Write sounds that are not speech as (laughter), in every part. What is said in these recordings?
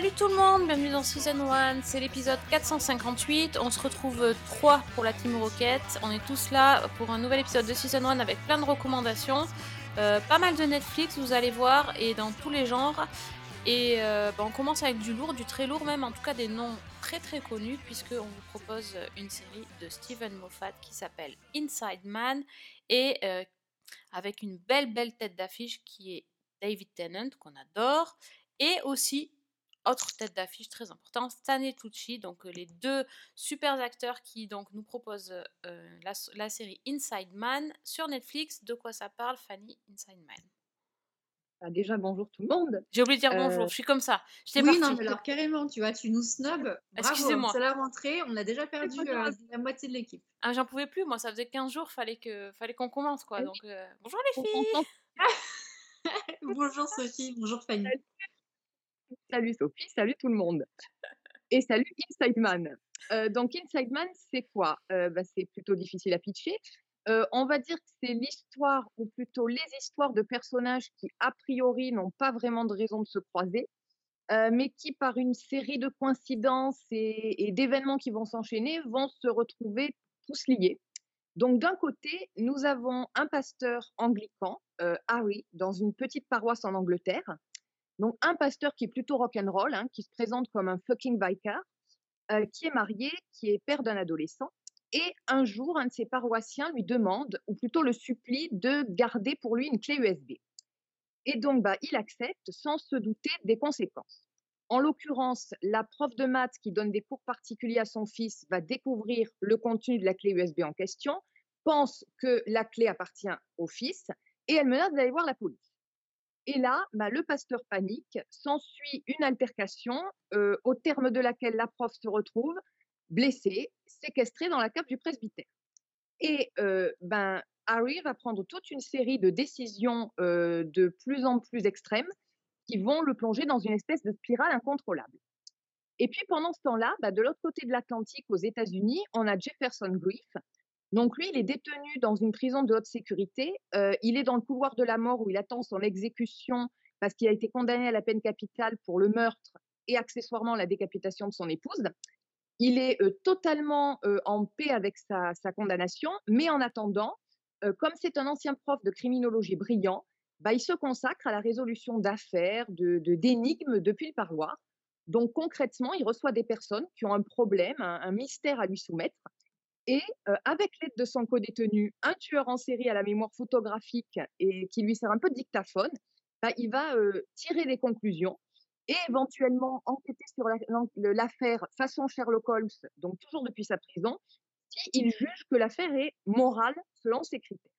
Salut tout le monde, bienvenue dans Season 1, c'est l'épisode 458. On se retrouve 3 pour la Team Rocket. On est tous là pour un nouvel épisode de Season 1 avec plein de recommandations. Euh, pas mal de Netflix, vous allez voir, et dans tous les genres. Et euh, bah, on commence avec du lourd, du très lourd même, en tout cas des noms très très connus, puisqu'on vous propose une série de Steven Moffat qui s'appelle Inside Man, et euh, avec une belle belle tête d'affiche qui est David Tennant, qu'on adore, et aussi autre tête d'affiche très importante, Stanley Tucci, donc euh, les deux super acteurs qui donc nous proposent euh, la, la série Inside Man sur Netflix. De quoi ça parle, Fanny Inside Man? Bah, déjà, bonjour tout le monde. J'ai oublié de dire Euh, bonjour, je suis comme ça. J'étais Oui, non, mais alors carrément, tu vois, tu nous snobs. Excusez-moi. C'est la rentrée, on a déjà perdu euh, la moitié de l'équipe. Ah, J'en pouvais plus, moi ça faisait 15 jours, fallait que fallait qu'on commence quoi. Oui. Donc euh, bonjour les filles. on- (laughs) (laughs) bonjour Sophie, bonjour Fanny. Salut Sophie, salut tout le monde. Et salut Inside Man. Euh, donc Inside Man, c'est quoi? Euh, bah, C'est plutôt difficile à pitcher. Euh, on va dire que c'est l'histoire, ou plutôt les histoires de personnages qui, a priori, n'ont pas vraiment de raison de se croiser, mais qui, par une série de coïncidences et, et d'événements qui vont s'enchaîner, vont se retrouver tous liés. Donc d'un côté, nous avons un pasteur anglican, Harry, dans une petite paroisse en Angleterre. Donc un pasteur qui est plutôt rock'n'roll, hein, qui se présente comme un fucking vicar, euh, qui est marié, qui est père d'un adolescent. Et un jour, un de ses paroissiens lui demande, ou plutôt le supplie, de garder pour lui une clé USB. Et donc, bah, il accepte sans se douter des conséquences. En l'occurrence, la prof de maths qui donne des cours particuliers à son fils va découvrir le contenu de la clé USB en question, pense que la clé appartient au fils et elle menace d'aller voir la police. Et là, bah, le pasteur panique, s'ensuit une altercation euh, au terme de laquelle la prof se retrouve blessée, séquestrée dans la cave du presbytère. Et euh, ben, Harry va prendre toute une série de décisions euh, de plus en plus extrêmes qui vont le plonger dans une espèce de spirale incontrôlable. Et puis pendant ce temps-là, bah, de l'autre côté de l'Atlantique, aux États-Unis, on a Jefferson Griff. Donc lui, il est détenu dans une prison de haute sécurité. Euh, il est dans le couloir de la mort où il attend son exécution parce qu'il a été condamné à la peine capitale pour le meurtre et accessoirement la décapitation de son épouse. Il est euh, totalement euh, en paix avec sa, condamnation, mais en attendant, comme c'est un ancien prof de criminologie brillant, bah, il se consacre à la résolution d'affaires, de de- d'énigmes depuis le parloir. Donc concrètement, il reçoit des personnes qui ont un problème, un mystère à lui soumettre. Et avec l'aide de son co-détenu, un tueur en série à la mémoire photographique et qui lui sert un peu de dictaphone, bah, il va tirer des conclusions et éventuellement enquêter sur l'affaire façon Sherlock Holmes, donc toujours depuis sa prison, s'il juge que l'affaire est morale selon ses critères.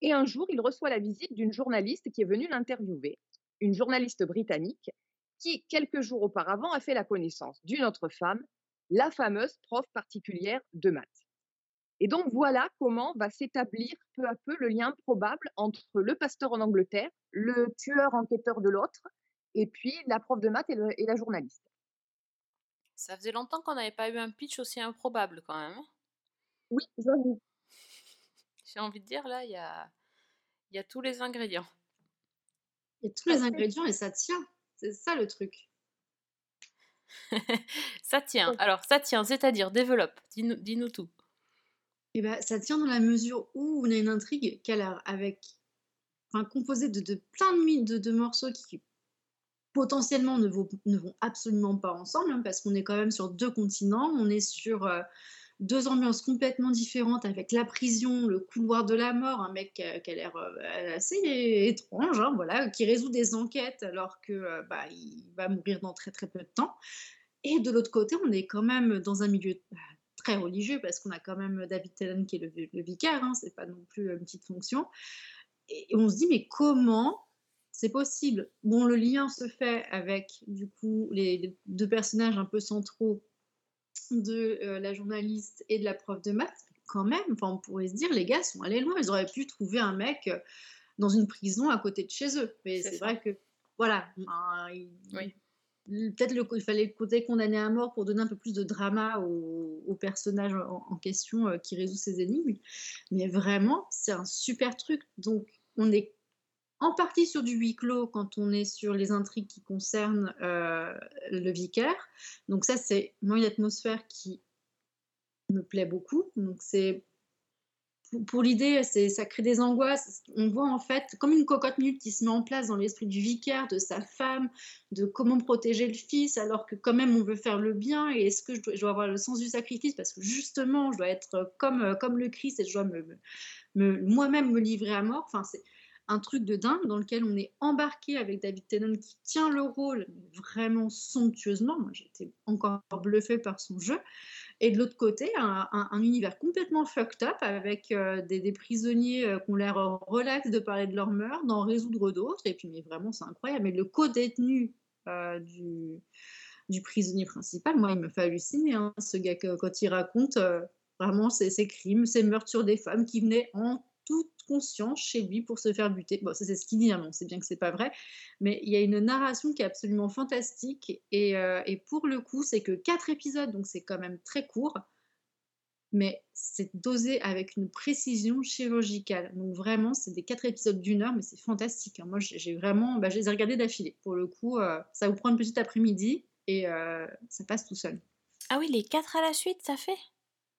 Et un jour, il reçoit la visite d'une journaliste qui est venue l'interviewer, une journaliste britannique qui, quelques jours auparavant, a fait la connaissance d'une autre femme, la fameuse prof particulière de maths. Et donc voilà comment va s'établir peu à peu le lien probable entre le pasteur en Angleterre, le tueur enquêteur de l'autre, et puis la prof de maths et, le- et la journaliste. Ça faisait longtemps qu'on n'avait pas eu un pitch aussi improbable quand même. hein. Oui, j'avoue. (laughs) J'ai envie de dire là, il y a il y a tous les ingrédients. Il y a tous les ingrédients et ça tient. C'est ça le truc. (laughs) ça tient. Alors ça tient, c'est-à-dire développe. Dis-nous dis-nous tout. Et ben, ça tient dans la mesure où on a une intrigue qui a l'air avec, composée de, plein de, de, morceaux qui potentiellement ne vont, absolument pas ensemble, hein, parce qu'on est quand même sur deux continents, on est sur euh, deux ambiances complètement différentes, avec la prison, le couloir de la mort, un mec qui a, qui a l'air euh, assez étrange, hein, voilà, qui résout des enquêtes alors que euh, bah, il va mourir dans très très peu de temps. Et de l'autre côté, on est quand même dans un milieu très religieux parce qu'on a quand même David Tennant qui est le, le vicaire, hein, c'est pas non plus une petite fonction. Et, et on se dit mais comment c'est possible? Bon, le lien se fait avec du coup les, les deux personnages un peu centraux de euh, la journaliste et de la prof de maths. Quand même, enfin, on pourrait se dire les gars sont allés loin, ils auraient pu trouver un mec euh, dans une prison à côté de chez eux. Mais C'est vrai que voilà, hein, il- Oui. Peut-être il fallait le côté condamné à mort pour donner un peu plus de drama au, au personnage en, en question euh, qui résout ses énigmes. Mais vraiment, c'est un super truc. Donc, on est en partie sur du huis clos quand on est sur les intrigues qui concernent euh, le vicaire. Donc ça, c'est moi une atmosphère qui me plaît beaucoup. Donc c'est pour, l'idée, c'est ça crée des angoisses. On voit en fait comme une cocotte minute qui se met en place dans l'esprit du vicaire, de sa femme, de comment protéger le fils, alors que quand même on veut faire le bien. Et est-ce que je dois, avoir le sens du sacrifice? Parce que justement, je dois être comme comme le Christ et je dois me, me- me- moi-même me livrer à mort. Enfin, c'est un truc de dingue dans lequel on est embarqué avec David Tennant qui tient le rôle vraiment somptueusement. Moi, j'étais encore bluffée par son jeu. Et de l'autre côté, un, un- un univers complètement fucked up avec euh, des, prisonniers euh, qui ont l'air relax de parler de leur meurtre, d'en résoudre d'autres. Et puis, mais vraiment, c'est incroyable. Mais le co-détenu euh, du, du prisonnier principal, moi, il me fait halluciner. hein, ce gars, que- quand il raconte euh, vraiment ses crimes, ses meurtres sur des femmes qui venaient en toute conscience chez lui pour se faire buter. Bon, ça c'est ce qu'il dit, hein, on sait bien que c'est pas vrai. Mais il y a une narration qui est absolument fantastique. Et, euh, et pour le coup, c'est que quatre épisodes, donc c'est quand même très court. Mais c'est dosé avec une précision chirurgicale. Donc vraiment, c'est des quatre épisodes d'une heure, mais c'est fantastique. hein. Moi, j'ai vraiment, bah, je les ai regardés d'affilée. Pour le coup, euh, ça vous prend une petite après-midi et euh, ça passe tout seul. Ah oui, les quatre à la suite, ça fait?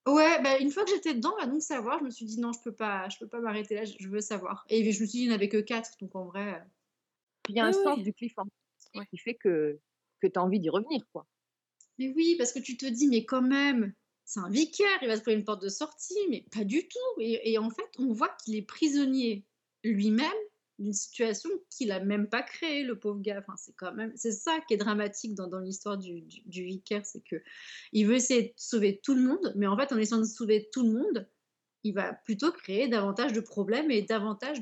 Ouais, bah, une fois que j'étais dedans, bah, donc savoir, je me suis dit non, je peux pas, je peux pas m'arrêter là, je, veux savoir. Et je me suis dit, il n'y en avait que quatre, donc en vrai. Il y a un Oui, sens oui. du cliffhanger Ouais. qui fait que, que tu as envie d'y revenir, quoi. Mais oui, parce que tu te dis, mais quand même, c'est un vicaire, il va se trouver une porte de sortie, mais pas du tout. Et, et en fait, on voit qu'il est prisonnier lui-même d'une situation qu'il a même pas créée, le pauvre gars. Enfin, c'est quand même, c'est ça qui est dramatique dans, l'histoire du, du, vicaire, c'est que il veut essayer de sauver tout le monde, mais en fait, en essayant de sauver tout le monde, il va plutôt créer davantage de problèmes et davantage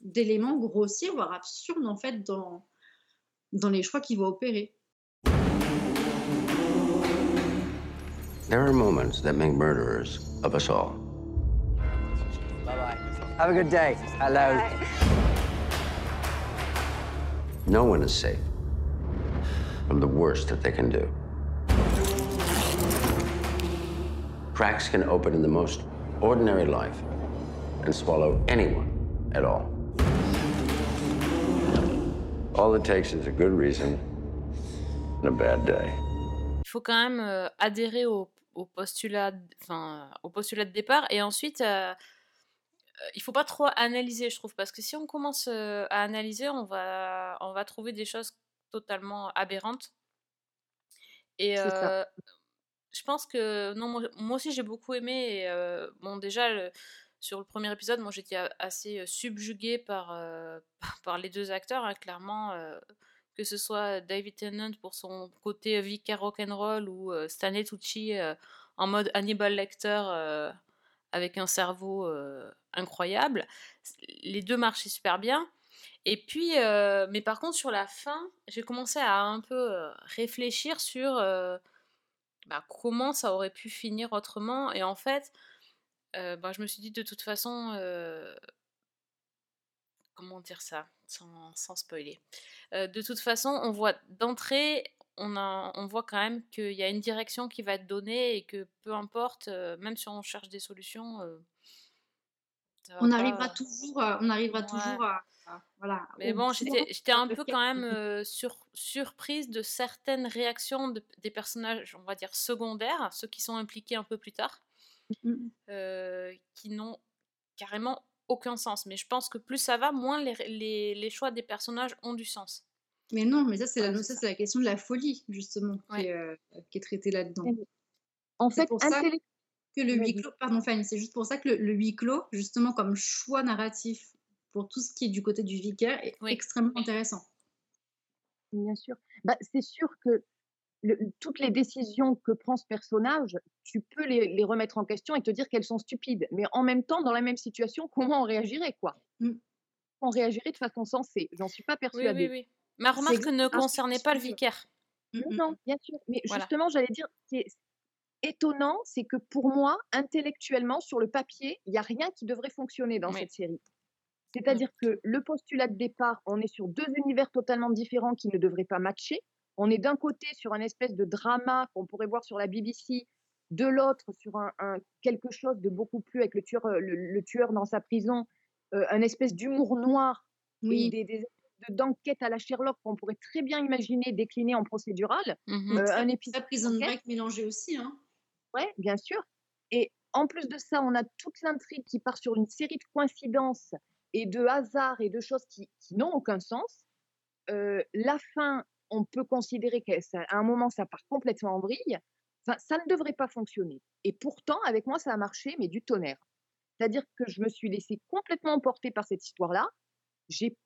d'éléments grossiers, voire absurdes, en fait, dans, dans les choix qu'il va opérer. There are moments that make murderers of us all. Have a good day. Hello. No one is safe from the worst that they can do. Cracks can open in the most ordinary life and swallow anyone at all. All it takes is a good reason and a bad day. Il faut quand même euh, adhérer au, au postulat, d- enfin, au postulat de départ et ensuite euh, il faut pas trop analyser, je trouve, parce que si on commence euh, à analyser, on va, on va trouver des choses totalement aberrantes. Et euh, je pense que non, moi, moi aussi j'ai beaucoup aimé. Et, euh, bon, déjà le- sur le premier épisode, moi j'étais assez euh, subjuguée par, euh, (laughs) par les deux acteurs, hein, clairement. euh, que ce soit David Tennant pour son côté vicaire rock'n'roll ou euh, Stanley Tucci euh, en mode Hannibal Lecter euh, avec un cerveau incroyable. Les deux marchaient super bien. Et puis, mais par contre, sur la fin, j'ai commencé à un peu réfléchir sur bah, comment ça aurait pu finir autrement. Et en fait, bah, je me suis dit de toute façon, comment dire ça sans, spoiler. De toute façon, on voit d'entrée, on, a, on voit quand même qu'il y a une direction qui va être donnée et que peu importe, euh, même si on cherche des solutions, euh, on pas- arrivera toujours, à- on arrivera Ouais. toujours à, à- voilà. Mais bon, j'étais un peu quand même (laughs) euh, sur, surprise de certaines réactions de- des personnages, on va dire secondaires, ceux qui sont impliqués un peu plus tard, Mm. euh, qui n'ont carrément aucun sens. Mais je pense que plus ça va, moins les, les, les choix des personnages ont du sens. Mais non, mais ça c'est la, Ouais, ça, c'est la question de la folie justement qui, est, euh, qui est traitée là-dedans. En C'est fait, pour ça que le huis clos, pardon Fanny, c'est juste pour ça que le, le huis clos, justement comme choix narratif pour tout ce qui est du côté du vicaire, est Oui. extrêmement intéressant. Bien sûr. Bah, c'est sûr que le- toutes les décisions que prend ce personnage, tu peux les, les remettre en question et te dire qu'elles sont stupides. Mais en même temps, dans la même situation, comment on réagirait, quoi? Mm. On réagirait de façon sensée. J'en suis pas Oui, persuadée. oui, oui. Ma remarque ne concernait pas le vicaire. Mm, Non, mm, non, bien sûr. Mais Voilà. justement, j'allais dire, ce qui est étonnant, c'est que pour moi, intellectuellement, sur le papier, il n'y a rien qui devrait fonctionner dans Oui. cette série. C'est-à-dire que le postulat de départ, on est sur deux univers totalement différents qui ne devraient pas matcher. on est d'un côté sur un espèce de drama qu'on pourrait voir sur la BBC, de l'autre sur un, un- quelque chose de beaucoup plus avec le tueur, euh, le, le tueur dans sa prison, euh, un espèce d'humour noir Oui, des, des de- d'enquête à la Sherlock qu'on pourrait très bien imaginer décliner en procédural. Mhm. Euh, un épisode Prison Break mélangé aussi. Hein. ouais, bien sûr. Et en plus de ça, on a toute l'intrigue qui part sur une série de coïncidences et de hasards et de choses qui, qui n'ont aucun sens. Euh, la fin, on peut considérer qu'à un moment, ça part complètement en vrille. Enfin, ça ne devrait pas fonctionner. Et pourtant, avec moi, ça a marché, mais du tonnerre. C'est-à-dire que je me suis laissée complètement emporter par cette histoire-là. J'ai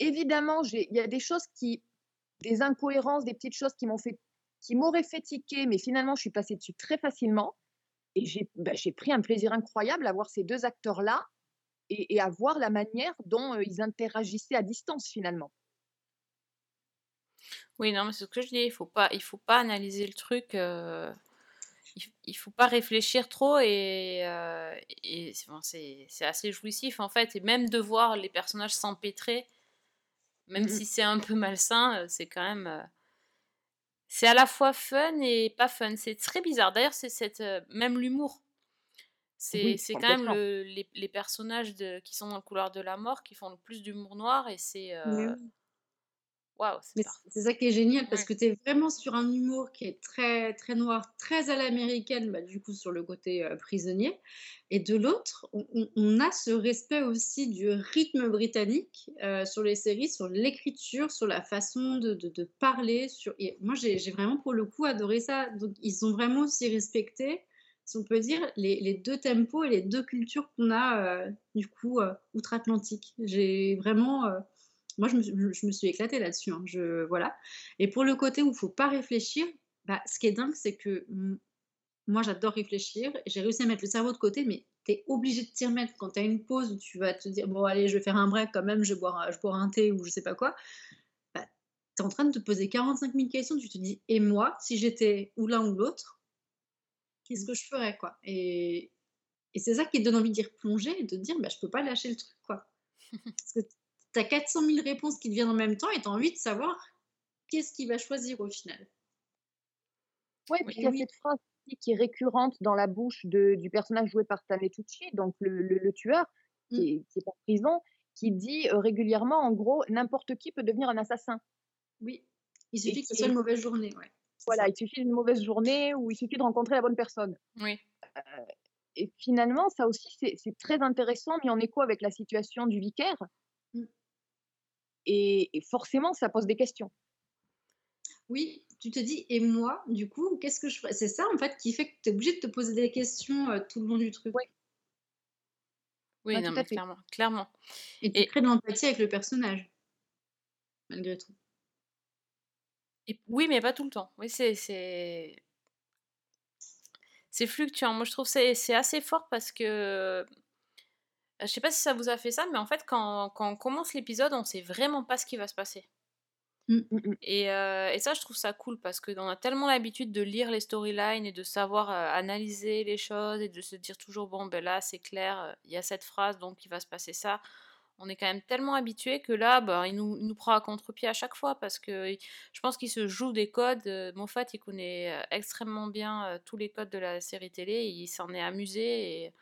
évidemment, il y a des choses qui, des incohérences, des petites choses qui m'ont fait, qui m'auraient fait tiquer, mais finalement, je suis passée dessus très facilement. Et j'ai bah, pris un plaisir incroyable à voir ces deux acteurs-là et, à voir la manière dont euh, ils interagissaient à distance finalement. Oui, non, mais c'est ce que je dis, il il faut pas analyser le truc, euh, il, il faut pas réfléchir trop et, euh, c'est assez jouissif en fait, et même de voir les personnages s'empêtrer, même Mm, mm. si c'est un peu malsain, euh, c'est quand même, euh, c'est à la fois fun et pas fun, c'est très bizarre. D'ailleurs, c'est cette, euh, même l'humour, c'est Oui, quand même le, les, les personnages de, qui sont dans le couloir de la mort qui font le plus d'humour noir et c'est, euh, oui. Waouh, c'est ça qui est génial parce que tu es vraiment sur un humour qui est très très noir, très à l'américaine, bah, du coup sur le côté euh, prisonnier. Et de l'autre, on, a ce respect aussi du rythme britannique euh, sur les séries, sur l'écriture, sur la façon de, de- de parler. Sur... Et moi, j'ai j'ai vraiment pour le coup adoré ça. Donc, ils ont vraiment aussi respecté, si on peut dire, les, les deux tempos et les deux cultures qu'on a euh, du coup euh, outre-Atlantique. J'ai vraiment. euh, moi, je me, suis- je me suis éclatée là-dessus. hein. Je, voilà. Et pour le côté où il faut pas réfléchir, bah, ce qui est dingue, c'est que mm, moi, j'adore réfléchir. J'ai réussi à mettre le cerveau de côté, mais tu es obligé de t'y remettre quand tu as une pause où tu vas te dire Bon, allez, je vais faire un break quand même, je vais boire, un- je boire un thé ou je sais pas quoi. Bah, tu es en train de te poser 45 000 questions. Tu te dis Et moi, si j'étais ou l'un ou l'autre, qu'est-ce que je ferais quoi? Et, et c'est ça qui te donne envie d'y replonger et de te dire bah, Je peux pas lâcher le truc. quoi. (laughs) Parce que tu as 400 000 réponses qui te viennent en même temps et tu as envie de savoir qu'est-ce qu'il va choisir au final. Ouais, Oui. puis il y a cette phrase aussi qui est récurrente dans la bouche de- du personnage joué par Stanley Tucci, donc le, le- le tueur Mm. qui est, qui est en prison, qui dit euh, régulièrement, en gros, n'importe qui peut devenir un assassin. Oui, il Et suffit que ce qui soit une mauvaise journée. Ouais. Voilà, ça. il suffit d'une mauvaise journée ou il suffit de rencontrer la bonne personne. Oui. Et finalement, ça aussi, c'est c'est très intéressant, mis en écho avec la situation du vicaire? Et, et forcément, ça pose des questions. Oui, tu te dis, et moi, du coup, qu'est-ce que je ferais? C'est ça, en fait, qui fait que tu es obligé de te poser des questions euh, tout le long du truc. Ouais. Oui, Ouais, non, mais clairement, clairement. Et tu Et- crées de l'empathie avec le personnage, malgré tout. Et oui, mais pas tout le temps. Oui, c'est c'est c'est fluctuant. Moi, je trouve que c'est c'est assez fort parce que euh, je sais pas si ça vous a fait ça, mais en fait, quand, quand on commence l'épisode, on sait vraiment pas ce qui va se passer. Mm, mm. Et, euh, et ça, je trouve ça cool parce qu'on a tellement l'habitude de lire les storylines et de savoir euh, analyser les choses et de se dire toujours, bon, ben là, c'est clair, euh, il y a cette phrase, donc il va se passer ça. On est quand même tellement habitué que là, ben, il, nous, il nous prend à contre-pied à chaque fois parce que je pense qu'il se joue des codes. Moffat, il connaît extrêmement bien tous les codes de la série télé. il s'en est amusé et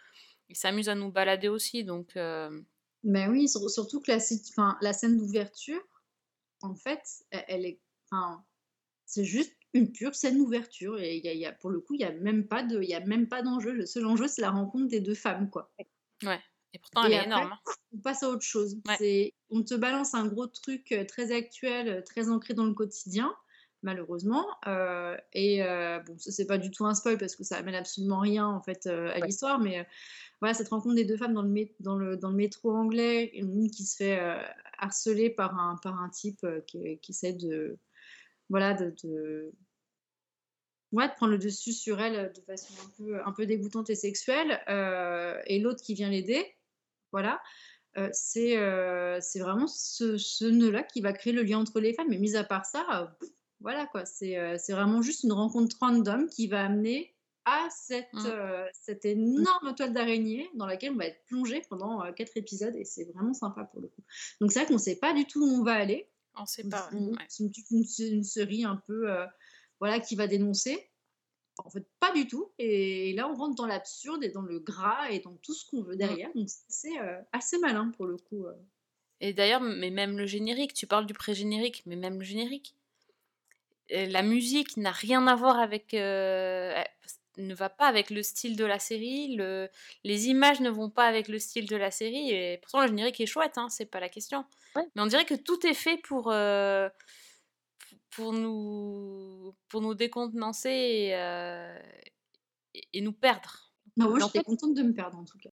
il s'amuse à nous balader aussi. Donc, euh, Mais oui, sur- surtout que la, enfin, la scène d'ouverture, en fait, elle, elle est, enfin, c'est juste une pure scène d'ouverture. Et il y a, y a- pour le coup, il n'y a même pas de, il y a même pas d'enjeu. Le seul enjeu, c'est la rencontre des deux femmes, quoi. ouais. Et pourtant, Et elle est après, énorme. hein. on passe à autre chose. Ouais. C'est, on te balance un gros truc euh, très actuel, euh, très ancré dans le quotidien, malheureusement. euh, et euh, bon, ça c'est pas du tout un spoil parce que ça amène absolument rien en fait euh, à Ouais. l'histoire, mais euh, voilà cette rencontre des deux femmes dans le, mé- dans le, dans le métro anglais, une qui se fait harceler par un, par un type qui, qui essaie de, voilà, de, de- Ouais, de prendre le dessus sur elle de façon un peu, un peu dégoûtante et sexuelle, et l'autre qui vient l'aider, voilà. Euh, c'est euh, c'est vraiment ce, ce nœud-là qui va créer le lien entre les femmes. Mais mis à part ça, euh, voilà quoi, c'est euh, c'est vraiment juste une rencontre random qui va amener à cette, Mm. euh, cette énorme toile d'araignée dans laquelle on va être plongé pendant euh, quatre épisodes et c'est vraiment sympa pour le coup. Donc c'est vrai qu'on ne sait pas du tout où on va aller. On sait pas. c'est ouais. une, Ouais. c'est une, une- c'est une série un peu euh, voilà, qui va dénoncer. En fait, pas du tout. Et là, on rentre dans l'absurde et dans le gras et dans tout ce qu'on veut Mm. derrière. Donc, c'est assez malin pour le coup. Et d'ailleurs, mais même le générique, tu parles du pré-générique, mais même le générique, la musique n'a rien à voir avec, euh, ne va pas avec le style de la série, le, les images ne vont pas avec le style de la série, et pourtant le générique est chouette, hein, c'est pas la question. Ouais. Mais on dirait que tout est fait pour, euh, pour, nous, pour nous décontenancer et, euh, et- et nous perdre. Non, moi, j'étais contente de me perdre en tout cas.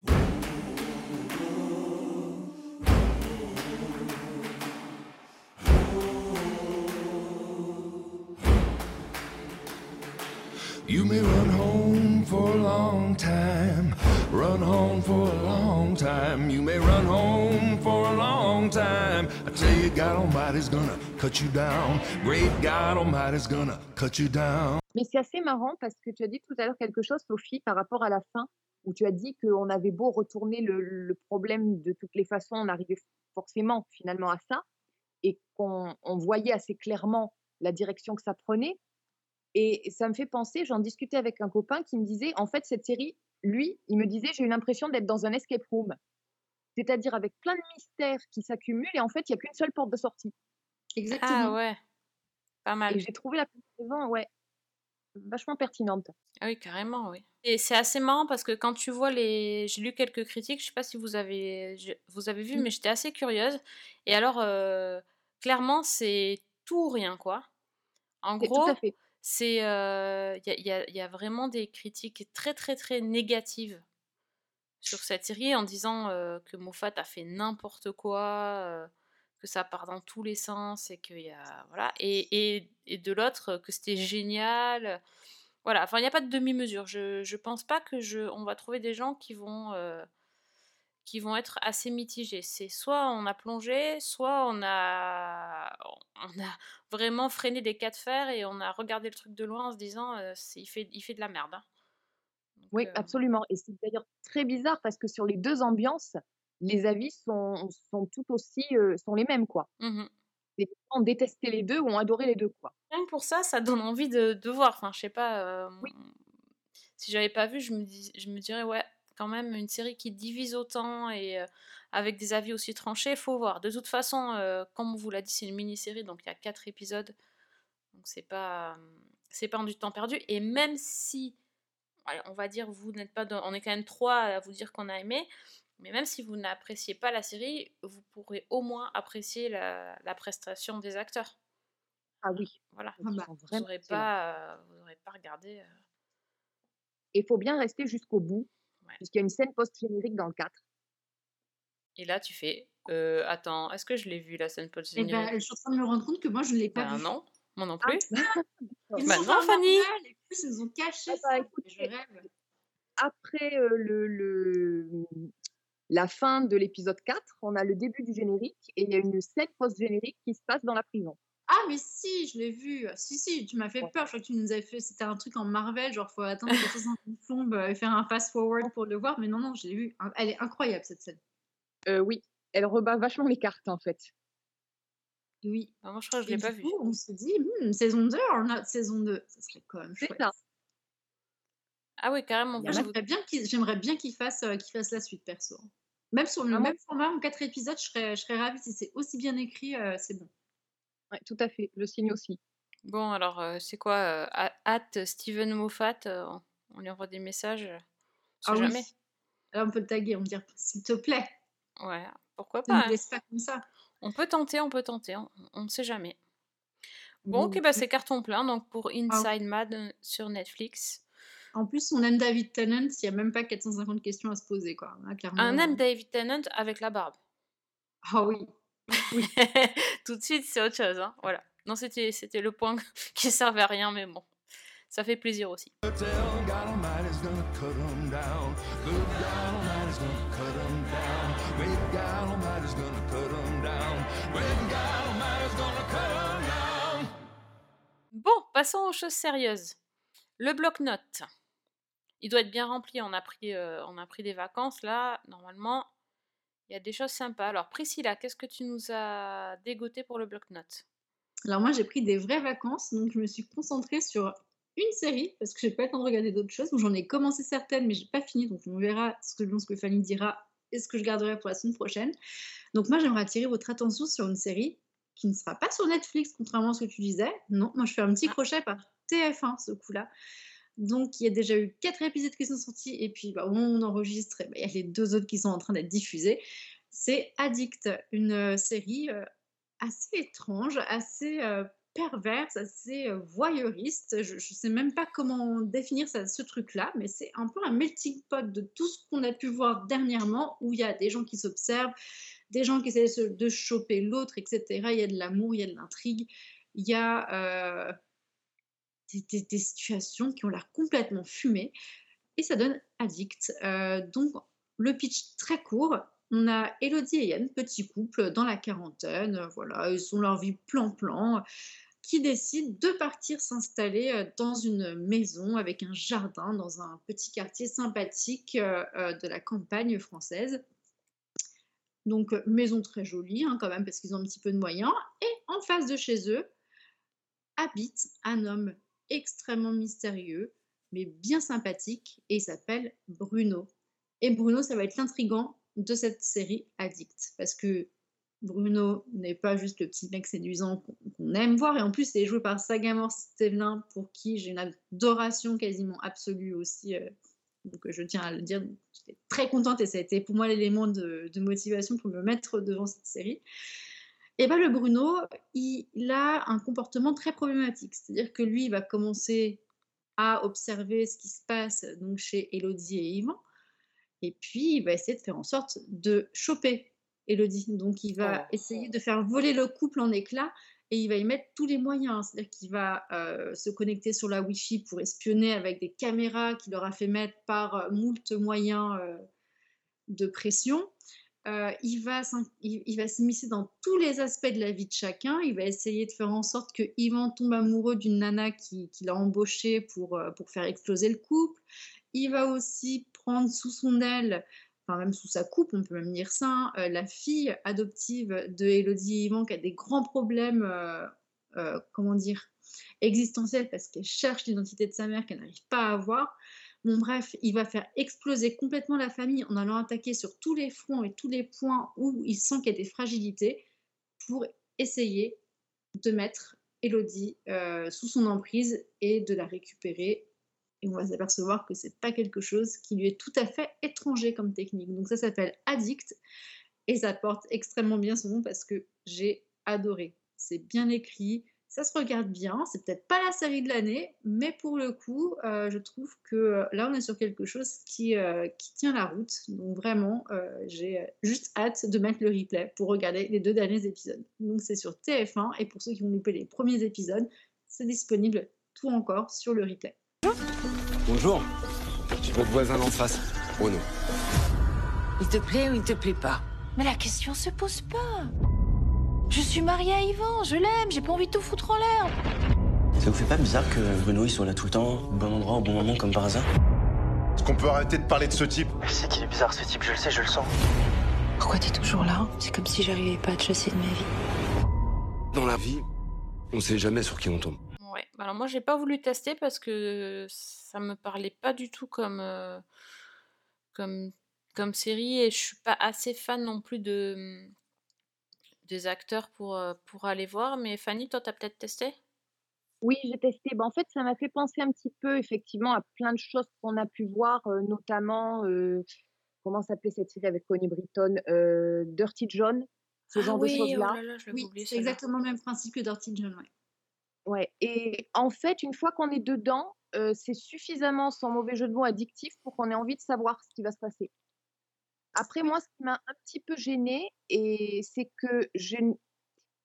Time, run home for a long time. You may run home for a long time. I God gonna cut you down. Great God Almighty's gonna cut you down. Mais c'est assez marrant parce que tu as dit tout à l'heure quelque chose, Sophie, par rapport à la fin, où tu as dit qu'on avait beau retourner le, le problème de toutes les façons, on arrivait forcément finalement à ça, et qu'on on voyait assez clairement la direction que ça prenait. Et ça me fait penser, j'en discutais avec un copain qui me disait, en fait, cette série, lui, il me disait, j'ai eu l'impression d'être dans un escape room. C'est-à-dire avec plein de mystères qui s'accumulent, et en fait, il n'y a qu'une seule porte de sortie. Exactement. Ah ouais, pas mal. Et j'ai trouvé la comparaison, ouais, vachement pertinente. Ah oui, carrément, oui. Et c'est assez marrant parce que quand tu vois les... J'ai lu quelques critiques, je sais pas si vous avez, je- vous avez vu, Mm. mais j'étais assez curieuse. Et alors, euh, clairement, c'est tout ou rien, quoi. En gros, tout à fait. C'est... euh, Il y, y a- vraiment des critiques très, très, très négatives sur cette série en disant que Moffat a fait n'importe quoi, que ça part dans tous les sens et qu'il y a... Voilà. Et, et, et de l'autre, que c'était génial. Voilà, enfin, il n'y a pas de demi-mesure. Je, je pense pas que je, on va trouver des gens qui vont, qui vont être assez mitigés. C'est soit on a plongé, soit on a, on a vraiment freiné des cas de fer et on a regardé le truc de loin en se disant euh, il, fait, il fait de la merde. hein. Donc, Oui, euh, absolument. Et c'est d'ailleurs très bizarre parce que sur les deux ambiances, les avis sont, sont tout aussi, euh, sont les mêmes, quoi. Les gens ont détesté les deux ou ont adoré les deux, quoi. Que pour ça, ça donne envie de, de voir. Enfin, je sais pas. Oui. Si j'avais pas vu, je me, dis, je me dirais, ouais, quand même, une série qui divise autant et euh, avec des avis aussi tranchés, faut voir. De toute façon, euh, comme on vous l'a dit, c'est une mini-série, donc il y a quatre épisodes. Donc c'est pas, euh, c'est pas du temps perdu. Et même si, on va dire, vous n'êtes pas dans- on est quand même trois à vous dire qu'on a aimé. Mais même si vous n'appréciez pas la série, vous pourrez au moins apprécier la, la prestation des acteurs. Ah oui, Voilà. ils bah, Vous n'aurez pas, euh, vous aurez pas regardé. il faut bien rester jusqu'au bout, Ouais. puisqu'il y a une scène post-générique dans le 4. Et là, tu fais. euh, attends, est-ce que je l'ai vu la scène post Et ben, je suis en train de me rendre compte que moi, je ne l'ai pas Ben vu. non, moi non Ah, plus. (laughs) Ils Bah sont non, Fanny. et plus, ils ont caché Ah bah, ça. écoute, Je rêve. Après euh, le, le- la fin de l'épisode 4, on a le début du générique et il y a une scène post-générique qui se passe dans la prison. Ah, mais si, je l'ai vu. Si, si, tu m'as fait Ouais. peur. Je crois que tu nous avais fait. C'était un truc en Marvel, genre, faut attendre que 60 plombes et faire un fast-forward pour le voir. Mais non, non, je l'ai vu. Elle est incroyable, cette scène. Euh, oui, elle rebat vachement les cartes en fait. Oui. Ah, moi, je crois que je l'ai pas du vu. coup, on se dit, Hmm, saison 2, on a saison 2. Ça serait quand même C'est chouette. ça. Ah oui, carrément. J'aimerais bien qu'il fasse, euh, qu'il fasse la suite, perso. Même sur le Ah, même format, en 4 épisodes, je serais, je serais ravie. Si c'est aussi bien écrit, euh, c'est bon. Ouais, tout à fait, je signe aussi. Bon, alors, euh, c'est quoi euh, at- Steven Moffat euh, On lui envoie des messages. euh, On Ah oui. jamais. Là, on peut le taguer, on peut dire, s'il te plaît, Ouais, pourquoi ne pas. me hein. laisse pas comme ça. On peut tenter, on peut tenter. On, on ne sait jamais. Bon, ok, Mm. bah c'est carton plein. Donc pour Ah. Inside Mad sur Netflix. En plus, on aime David Tennant, il n'y a même pas 450 questions à se poser, quoi. Là, clairement, Un aime David Tennant avec la barbe. Ah oui. (laughs) Tout de suite, c'est autre chose. Hein. Voilà. Non, c'était c'était le point (laughs) qui servait à rien, mais bon, ça fait plaisir aussi. Bon, passons aux choses sérieuses. Le bloc-notes. Il doit être bien rempli. On a pris, euh, on a pris des vacances là. Normalement, Il y a des choses sympas. Alors, Priscilla, qu'est-ce que tu nous as dégoté pour le bloc-notes? Alors moi, j'ai pris des vraies vacances, donc je me suis concentrée sur une série, parce que j'ai pas le temps de regarder d'autres choses. Donc j'en ai commencé certaines, mais j'ai pas fini, donc on verra ce que, ce que Fanny dira et ce que je garderai pour la semaine prochaine. Donc moi, j'aimerais attirer votre attention sur une série qui ne sera pas sur Netflix, contrairement à ce que tu disais. Non, moi je fais un petit crochet par TF1 ce coup-là. Donc, il y a déjà eu quatre épisodes qui sont sortis, et puis bah, on enregistre, ben, il y a les deux autres qui sont en train d'être diffusés. C'est Addict, une euh, série euh, assez étrange, assez euh, perverse, assez voyeuriste. Je ne sais même pas comment définir ça, ce truc-là, mais c'est un peu un melting pot de tout ce qu'on a pu voir dernièrement, où il y a des gens qui s'observent, des gens qui essaient de choper l'autre, etc. Il y a de l'amour, il y a de l'intrigue, il y a des, situations qui ont l'air complètement fumées et ça donne addict. Euh, donc, le pitch très court. On a Elodie et Yann, petit couple dans la quarantaine, voilà, ils sont leur vie plan-plan, qui décident de partir s'installer euh, dans une maison avec un jardin dans un petit quartier sympathique euh, de la campagne française. Donc, maison très jolie hein, quand même parce qu'ils ont un petit peu de moyens. Et en face de chez eux habite un homme extrêmement mystérieux, mais bien sympathique, et il s'appelle Bruno. Et Bruno, ça va être l'intrigant de cette série Addict, parce que Bruno n'est pas juste le petit mec séduisant qu'on aime voir, et en plus, il est joué par Sagamore Stevelin, pour qui j'ai une adoration quasiment absolue aussi. Euh, donc je tiens à le dire, j'étais très contente et ça a été pour moi l'élément de, motivation pour me mettre devant cette série. Et bien le Bruno, il, a un comportement très problématique. C'est-à-dire que lui, il va commencer à observer ce qui se passe donc chez Elodie et Yvan. Et puis, il va essayer de faire en sorte de choper Elodie. Donc, il va oh. essayer de faire voler le couple en éclats et il va y mettre tous les moyens. C'est-à-dire qu'il va euh, se connecter sur la Wi-Fi pour espionner avec des caméras qu'il aura fait mettre par euh, moult moyens euh, de pression. Euh, il va, s'immiscer dans tous les aspects de la vie de chacun. Il va essayer de faire en sorte que Ivan tombe amoureux d'une nana qui, qui l'a embauché pour, euh, pour faire exploser le couple. Il va aussi prendre sous son aile, enfin même sous sa coupe, on peut même dire ça, euh, la fille adoptive de Elodie et Ivan qui a des grands problèmes, comment dire, existentiels parce qu'elle cherche l'identité de sa mère qu'elle n'arrive pas à avoir. Bon, bref, il va faire exploser complètement la famille en allant attaquer sur tous les fronts et tous les points où il sent qu'il y a des fragilités pour essayer de mettre Elodie euh, sous son emprise et de la récupérer. Et on va s'apercevoir que c'est pas quelque chose qui lui est tout à fait étranger comme technique. Donc ça s'appelle Addict et ça porte extrêmement bien son nom parce que j'ai adoré. C'est bien écrit, ça se regarde bien, c'est peut-être pas la série de l'année, mais pour le coup, euh, je trouve que euh, là, on est sur quelque chose qui, euh, qui tient la route. Donc vraiment, j'ai juste hâte de mettre le replay pour regarder les deux derniers épisodes. Donc c'est sur TF1, et pour ceux qui vont louper les premiers épisodes, c'est disponible tout encore sur le replay. Bonjour, j'ai votre voisin en face, Bruno. Il te plaît ou il te plaît pas? Mais la question se pose pas je suis mariée à Yvan, je l'aime, j'ai pas envie de tout foutre en l'air. Ça vous fait pas bizarre que Bruno il soit là tout le temps, au bon endroit, au bon moment, comme par hasard? Est-ce qu'on peut arrêter de parler de ce type? Je sais qu'il est bizarre ce type, je le sais, je le sens. Pourquoi t'es toujours là? C'est comme si j'arrivais pas à te chasser de ma vie. Dans la vie, on sait jamais sur qui on tombe. Ouais, alors moi j'ai pas voulu tester parce que ça me parlait pas du tout comme, euh, comme, comme série et je suis pas assez fan non plus de des acteurs pour, euh, pour aller voir. Mais Fanny, toi, tu as peut-être testé? Oui, j'ai testé. Ben, en fait, ça m'a fait penser un petit peu, effectivement, à plein de choses qu'on a pu voir, euh, notamment, euh, comment s'appelait cette série avec Connie Britton Dirty John, ce ah genre oui, de oh choses-là. là là, Oui, c'est exactement le même principe que Dirty John, ouais. Ouais. Et en fait, une fois qu'on est dedans, c'est suffisamment, sans mauvais jeu de mots, addictif pour qu'on ait envie de savoir ce qui va se passer. Après, moi, ce qui m'a un petit peu gênée, et c'est que je,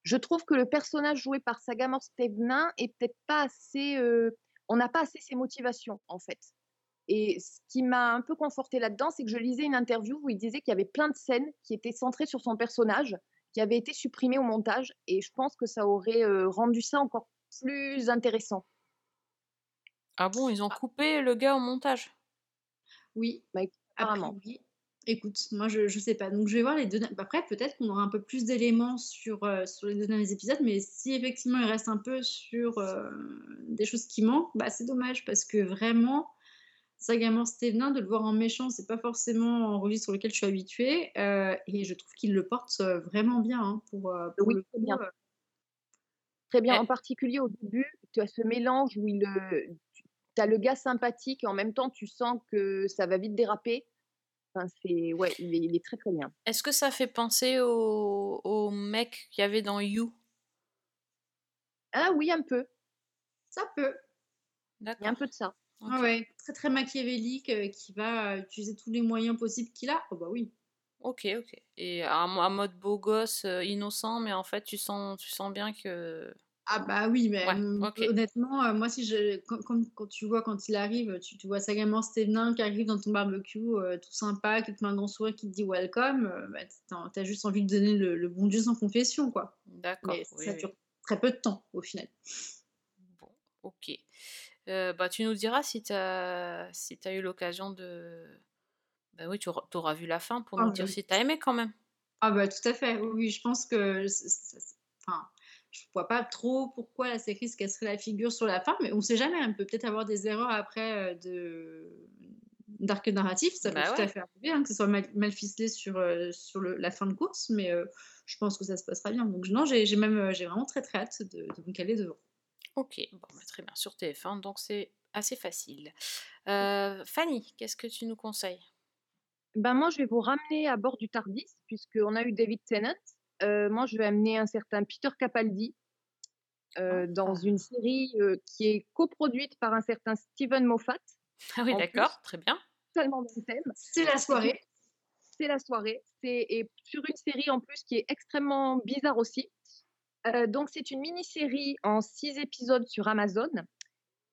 je trouve que le personnage joué par Sagamore Stevenin est peut-être pas assez. euh, on n'a pas assez ses motivations, en fait. Et ce qui m'a un peu conforté là-dedans, c'est que je lisais une interview où il disait qu'il y avait plein de scènes qui étaient centrées sur son personnage, qui avaient été supprimées au montage, et je pense que ça aurait euh, rendu ça encore plus intéressant. Ah bon, ils ont coupé le gars au montage? Oui, Bah, apparemment. oui. Écoute, moi je, je sais pas. Donc je vais voir les deux. Après, peut-être qu'on aura un peu plus d'éléments sur, euh, sur les deux derniers épisodes, mais si effectivement il reste un peu sur euh, des choses qui manquent, bah c'est dommage parce que vraiment, Sagamore Stevenin, de le voir en méchant, c'est pas forcément un registre sur lequel je suis habituée. euh, et je trouve qu'il le porte vraiment bien hein, pour, pour Oui, le coup. bien. Très bien. Eh. En particulier au début, tu as ce mélange où il, tu as le gars sympathique et en même temps tu sens que ça va vite déraper. Enfin, c'est ouais, il est, il est très très bien. Est-ce que ça fait penser au, au mec qu'il y avait dans You? Ah oui, un peu. Ça peut. Il y a un peu de ça. Ah ouais, très très machiavélique, euh, qui va euh, utiliser tous les moyens possibles qu'il a. Oh bah oui. Ok, ok. Et un, un mode beau gosse, euh, innocent, mais en fait, tu sens, tu sens bien que. Ah bah oui, mais Ouais, hum, honnêtement, euh, moi si je quand, quand, quand tu vois quand il arrive, tu, tu vois Sagamore Stevenin qui arrive dans ton barbecue, euh, tout sympa, qui te met un grand sourire, qui te dit welcome, euh, bah, t'as, t'as juste envie de donner le, le bon Dieu sans confession, quoi. D'accord. Mais oui, ça oui. dure très peu de temps au final. Bon, ok. Euh, bah, tu nous diras si tu as, si t'as eu l'occasion de. Bah oui, tu auras, vu la fin pour Ah nous bah dire si tu as aimé quand même. Ah bah tout à fait, oui, je pense que, enfin, je vois pas trop pourquoi la série se casserait la figure sur la fin, mais on sait jamais, elle peut peut-être avoir des erreurs après euh, de d'arc narratif, ça peut Bah tout à fait arriver, hein, que ce soit mal, mal ficelé sur, euh, sur le- la fin de course, mais euh, je pense que ça se passera bien. Donc non, j'ai même, euh, j'ai vraiment très très hâte de, de me caler devant. Ok, bon, bah, très bien, sur TF1, donc c'est assez facile. Euh, Fanny, qu'est-ce que tu nous conseilles? Ben moi, je vais vous ramener à bord du Tardis, puisqu'on a eu David Tennant. Euh, moi, je vais amener un certain Peter Capaldi euh, dans Ah. une série euh, qui est coproduite par un certain Steven Moffat. Ah oui, d'accord, très bien. Totalement dans le thème. C'est la soirée. C'est la soirée. C'est et sur une série en plus qui est extrêmement bizarre aussi. Euh, donc, c'est une mini-série en six épisodes sur Amazon.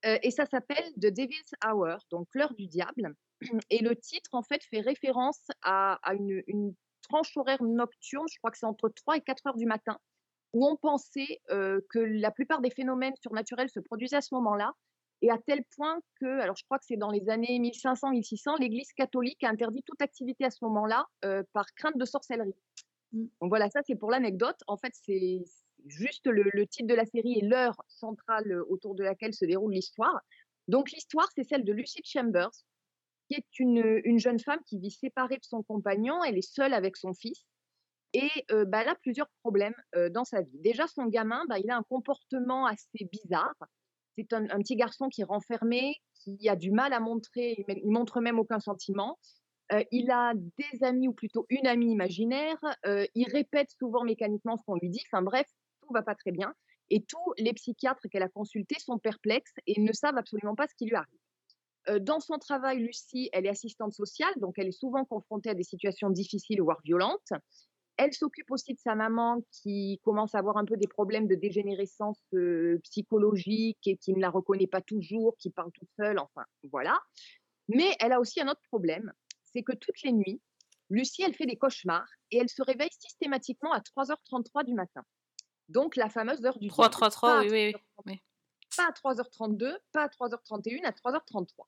Euh, et ça s'appelle The Devil's Hour, donc l'heure du diable. Et le titre, en fait, fait référence à, à une, une tranche horaire nocturne, je crois que c'est entre 3 et 4 heures du matin, où on pensait euh, que la plupart des phénomènes surnaturels se produisaient à ce moment-là. Et à tel point que, alors je crois que c'est dans les années 1500-1600, l'Église catholique a interdit toute activité à ce moment-là euh, par crainte de sorcellerie. Mm. Donc voilà, ça c'est pour l'anecdote. En fait, c'est juste le, le titre de la série et l'heure centrale autour de laquelle se déroule l'histoire. Donc l'histoire, c'est celle de Lucy Chambers, qui est une, une jeune femme qui vit séparée de son compagnon. Elle est seule avec son fils. Et euh, bah, elle a plusieurs problèmes euh, dans sa vie. Déjà, son gamin, bah, il a un comportement assez bizarre. C'est un, petit garçon qui est renfermé, qui a du mal à montrer, il, montre même aucun sentiment. Euh, il a des amis, ou plutôt une amie imaginaire. Il répète souvent mécaniquement ce qu'on lui dit. Enfin bref, tout va pas très bien. Et tous les psychiatres qu'elle a consultés sont perplexes et ne savent absolument pas ce qui lui arrive. Euh, dans son travail, Lucie, elle est assistante sociale, donc elle est souvent confrontée à des situations difficiles, voire violentes. Elle s'occupe aussi de sa maman qui commence à avoir un peu des problèmes de dégénérescence euh, psychologique et qui ne la reconnaît pas toujours, qui parle toute seule, enfin voilà. Mais elle a aussi un autre problème, c'est que toutes les nuits, Lucie, elle fait des cauchemars et elle se réveille systématiquement à 3h33 du matin. Donc la fameuse heure du 3, diable. 3, 3, Pas à oui, oui, oui. 3h30, oui. pas à 3h32, pas à 3h31, à 3h33.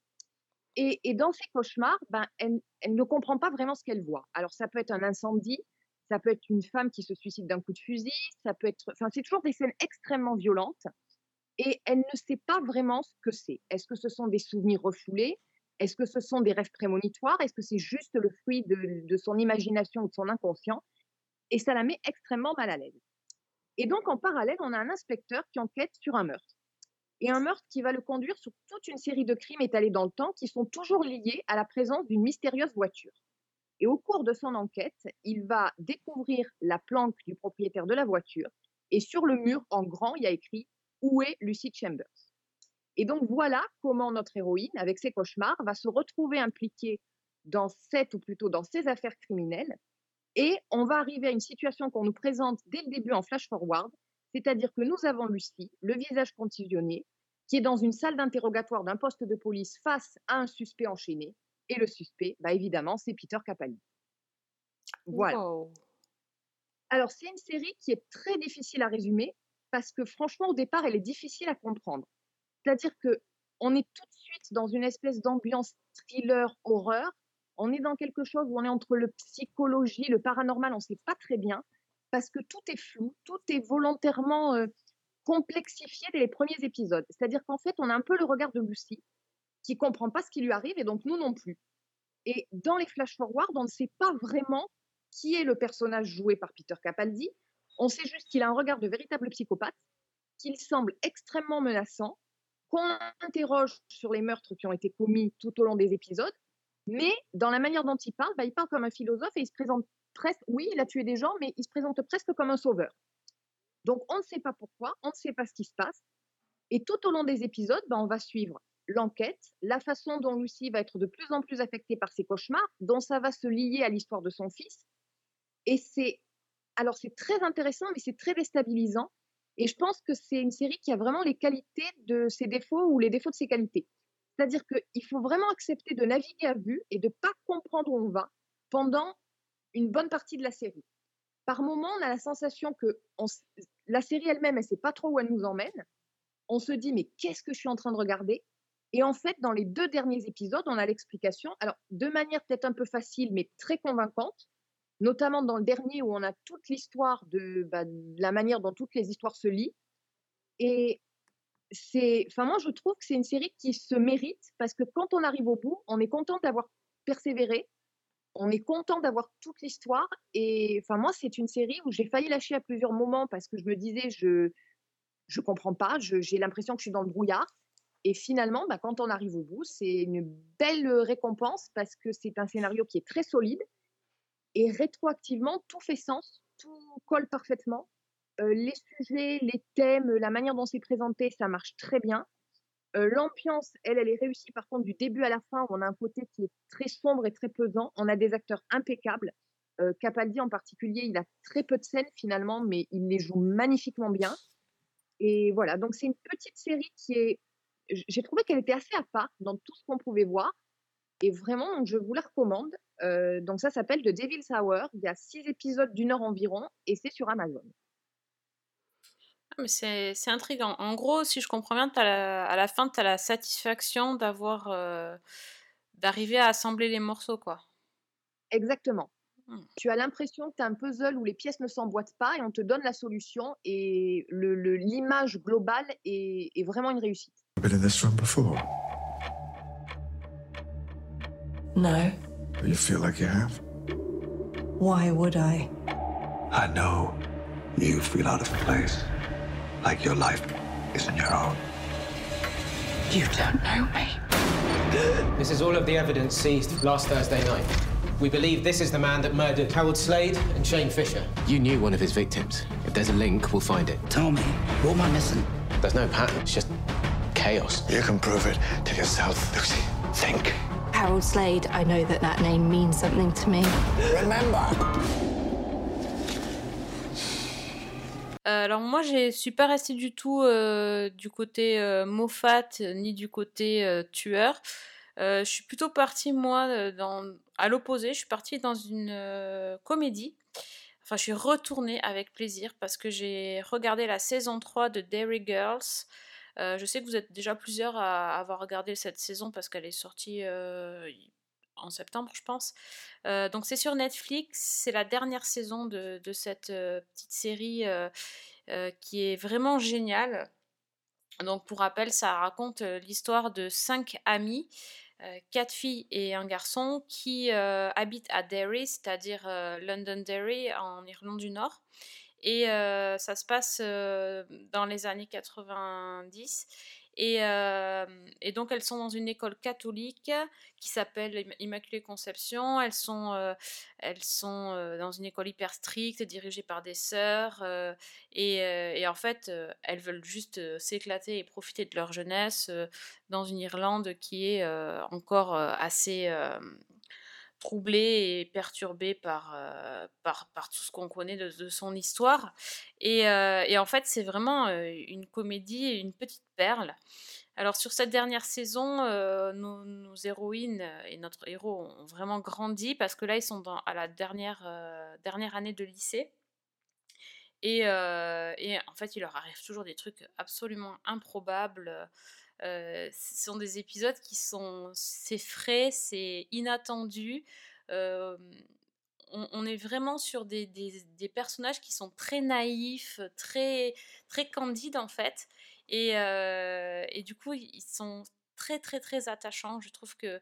Et, dans ces cauchemars, ben, elle, ne comprend pas vraiment ce qu'elle voit. Alors, ça peut être un incendie, ça peut être une femme qui se suicide d'un coup de fusil, ça peut être. Enfin, c'est toujours des scènes extrêmement violentes. Et elle ne sait pas vraiment ce que c'est. Est-ce que ce sont des souvenirs refoulés? Est-ce que ce sont des rêves prémonitoires? Est-ce que c'est juste le fruit de son imagination ou de son inconscient? Et ça la met extrêmement mal à l'aise. Et donc, en parallèle, on a un inspecteur qui enquête sur un meurtre et un meurtre qui va le conduire sur toute une série de crimes étalés dans le temps qui sont toujours liés à la présence d'une mystérieuse voiture. Et au cours de son enquête, il va découvrir la planque du propriétaire de la voiture et sur le mur, en grand, il y a écrit Où est Lucy Chambers? Et donc voilà comment notre héroïne, avec ses cauchemars, va se retrouver impliquée dans cette ou plutôt dans ces affaires criminelles. Et on va arriver à une situation qu'on nous présente dès le début en flash forward, c'est-à-dire que nous avons Lucie, le visage contusionné, qui est dans une salle d'interrogatoire d'un poste de police face à un suspect enchaîné. Et le suspect, bah évidemment, c'est Peter Capaldi. Voilà. Wow. Alors, c'est une série qui est très difficile à résumer parce que franchement, au départ, elle est difficile à comprendre. C'est-à-dire que on est tout de suite dans une espèce d'ambiance thriller horreur. On est dans quelque chose où on est entre le psychologie, le paranormal, on ne sait pas très bien, parce que tout est flou, tout est volontairement euh, complexifié dès les premiers épisodes. C'est-à-dire qu'en fait, on a un peu le regard de Lucie, qui comprend pas ce qui lui arrive, et donc nous non plus. Et dans les flash-forward, on ne sait pas vraiment qui est le personnage joué par Peter Capaldi. On sait juste qu'il a un regard de véritable psychopathe, qu'il semble extrêmement menaçant, qu'on interroge sur les meurtres qui ont été commis tout au long des épisodes, mais dans la manière dont il parle, bah, il parle comme un philosophe et il se présente oui, il a tué des gens, mais il se présente presque comme un sauveur. Donc on ne sait pas pourquoi, on ne sait pas ce qui se passe. Et tout au long des épisodes, bah, on va suivre l'enquête, la façon dont Lucie va être de plus en plus affectée par ses cauchemars, dont ça va se lier à l'histoire de son fils. Et c'est, alors c'est très intéressant, mais c'est très déstabilisant. Et je pense que c'est une série qui a vraiment les qualités de ses défauts ou les défauts de ses qualités. C'est-à-dire qu'il faut vraiment accepter de naviguer à vue et de ne pas comprendre où on va pendant une bonne partie de la série. Par moments, on a la sensation que la série elle-même, elle ne sait pas trop où elle nous emmène. On se dit, mais qu'est-ce que je suis en train de regarder? Et en fait, dans les deux derniers épisodes, on a l'explication. Alors, de manière peut-être un peu facile, mais très convaincante, notamment dans le dernier où on a toute l'histoire de, bah, de la manière dont toutes les histoires se lient. Et c'est, enfin moi je trouve que c'est une série qui se mérite parce que quand on arrive au bout, on est content d'avoir persévéré, on est content d'avoir toute l'histoire et enfin moi c'est une série où j'ai failli lâcher à plusieurs moments parce que je me disais je je comprends pas, j'ai l'impression que je suis dans le brouillard et finalement bah, quand on arrive au bout c'est une belle récompense parce que c'est un scénario qui est très solide et rétroactivement tout fait sens, tout colle parfaitement les sujets, les thèmes, la manière dont c'est présenté, ça marche très bien. L'ambiance, elle, elle est réussie par contre du début à la fin, on a un côté qui est très sombre et très pesant. On a des acteurs impeccables. Capaldi en particulier, il a très peu de scènes finalement, mais il les joue magnifiquement bien. Et voilà, donc c'est une petite série qui est... J'ai trouvé qu'elle était assez à part dans tout ce qu'on pouvait voir. Et vraiment, je vous la recommande. donc ça s'appelle The Devil's Hour. Il y a six épisodes d'une heure environ et c'est sur Amazon. Mais c'est c'est intriguant. En gros, si je comprends bien, t'as la- à la fin, tu as la satisfaction d'avoir euh, d'arriver à assembler les morceaux, quoi. Exactement. Hmm. Tu as l'impression que tu as un puzzle où les pièces ne s'emboîtent pas et on te donne la solution et le, le- l'image globale est, est vraiment une réussite. Been in this room before? No. You feel like you have? Why would I? I know you feel out of place, like your life isn't your own. You don't know me. This is all of the evidence seized last Thursday night. We believe this is the man that murdered Harold Slade and Shane Fisher. You knew one of his victims. If there's a link, we'll find it. Tell me, what am I missing? There's no pattern, it's just chaos. You can prove it to yourself, Lucy. Think. Harold Slade, I know that that name means something to me. Remember. Euh, alors moi, je suis pas restée du tout euh, du côté euh, ni du côté euh, tueur. Je suis plutôt partie moi à l'opposé. Je suis partie dans une comédie. Enfin, je suis retournée avec plaisir parce que j'ai regardé la saison 3 de Dairy Girls. Je sais que vous êtes déjà plusieurs à avoir regardé cette saison parce qu'elle est sortie en septembre, je pense. Euh, donc c'est sur Netflix, c'est la dernière saison de, cette euh, petite série euh, qui est vraiment géniale. Donc pour rappel, ça raconte l'histoire de cinq amis, quatre filles et un garçon qui habitent à Derry, c'est-à-dire Londonderry en Irlande du Nord. Et ça se passe dans les années 90. Et, euh, et donc elles sont dans une école catholique qui s'appelle Im- Immaculée Conception. Elles sont, euh, elles sont euh, dans une école hyper stricte, dirigée par des sœurs. et, en fait, elles veulent juste s'éclater et profiter de leur jeunesse dans une Irlande qui est encore assez troublée et perturbée par, euh, par, par tout ce qu'on connaît de, son histoire. Et, euh, et en fait, c'est vraiment euh, une comédie et une petite perle. Alors sur cette dernière saison, nos, héroïnes et notre héros ont vraiment grandi parce que là, ils sont à la dernière, dernière année de lycée. Et, et en fait, il leur arrive toujours des trucs absolument improbables. Euh, ce sont des épisodes qui sont c'est frais, c'est inattendu. Euh, on, est vraiment sur des, des- personnages qui sont très naïfs, très très candides en fait, et, euh, et du coup ils sont très très très attachants. Je trouve que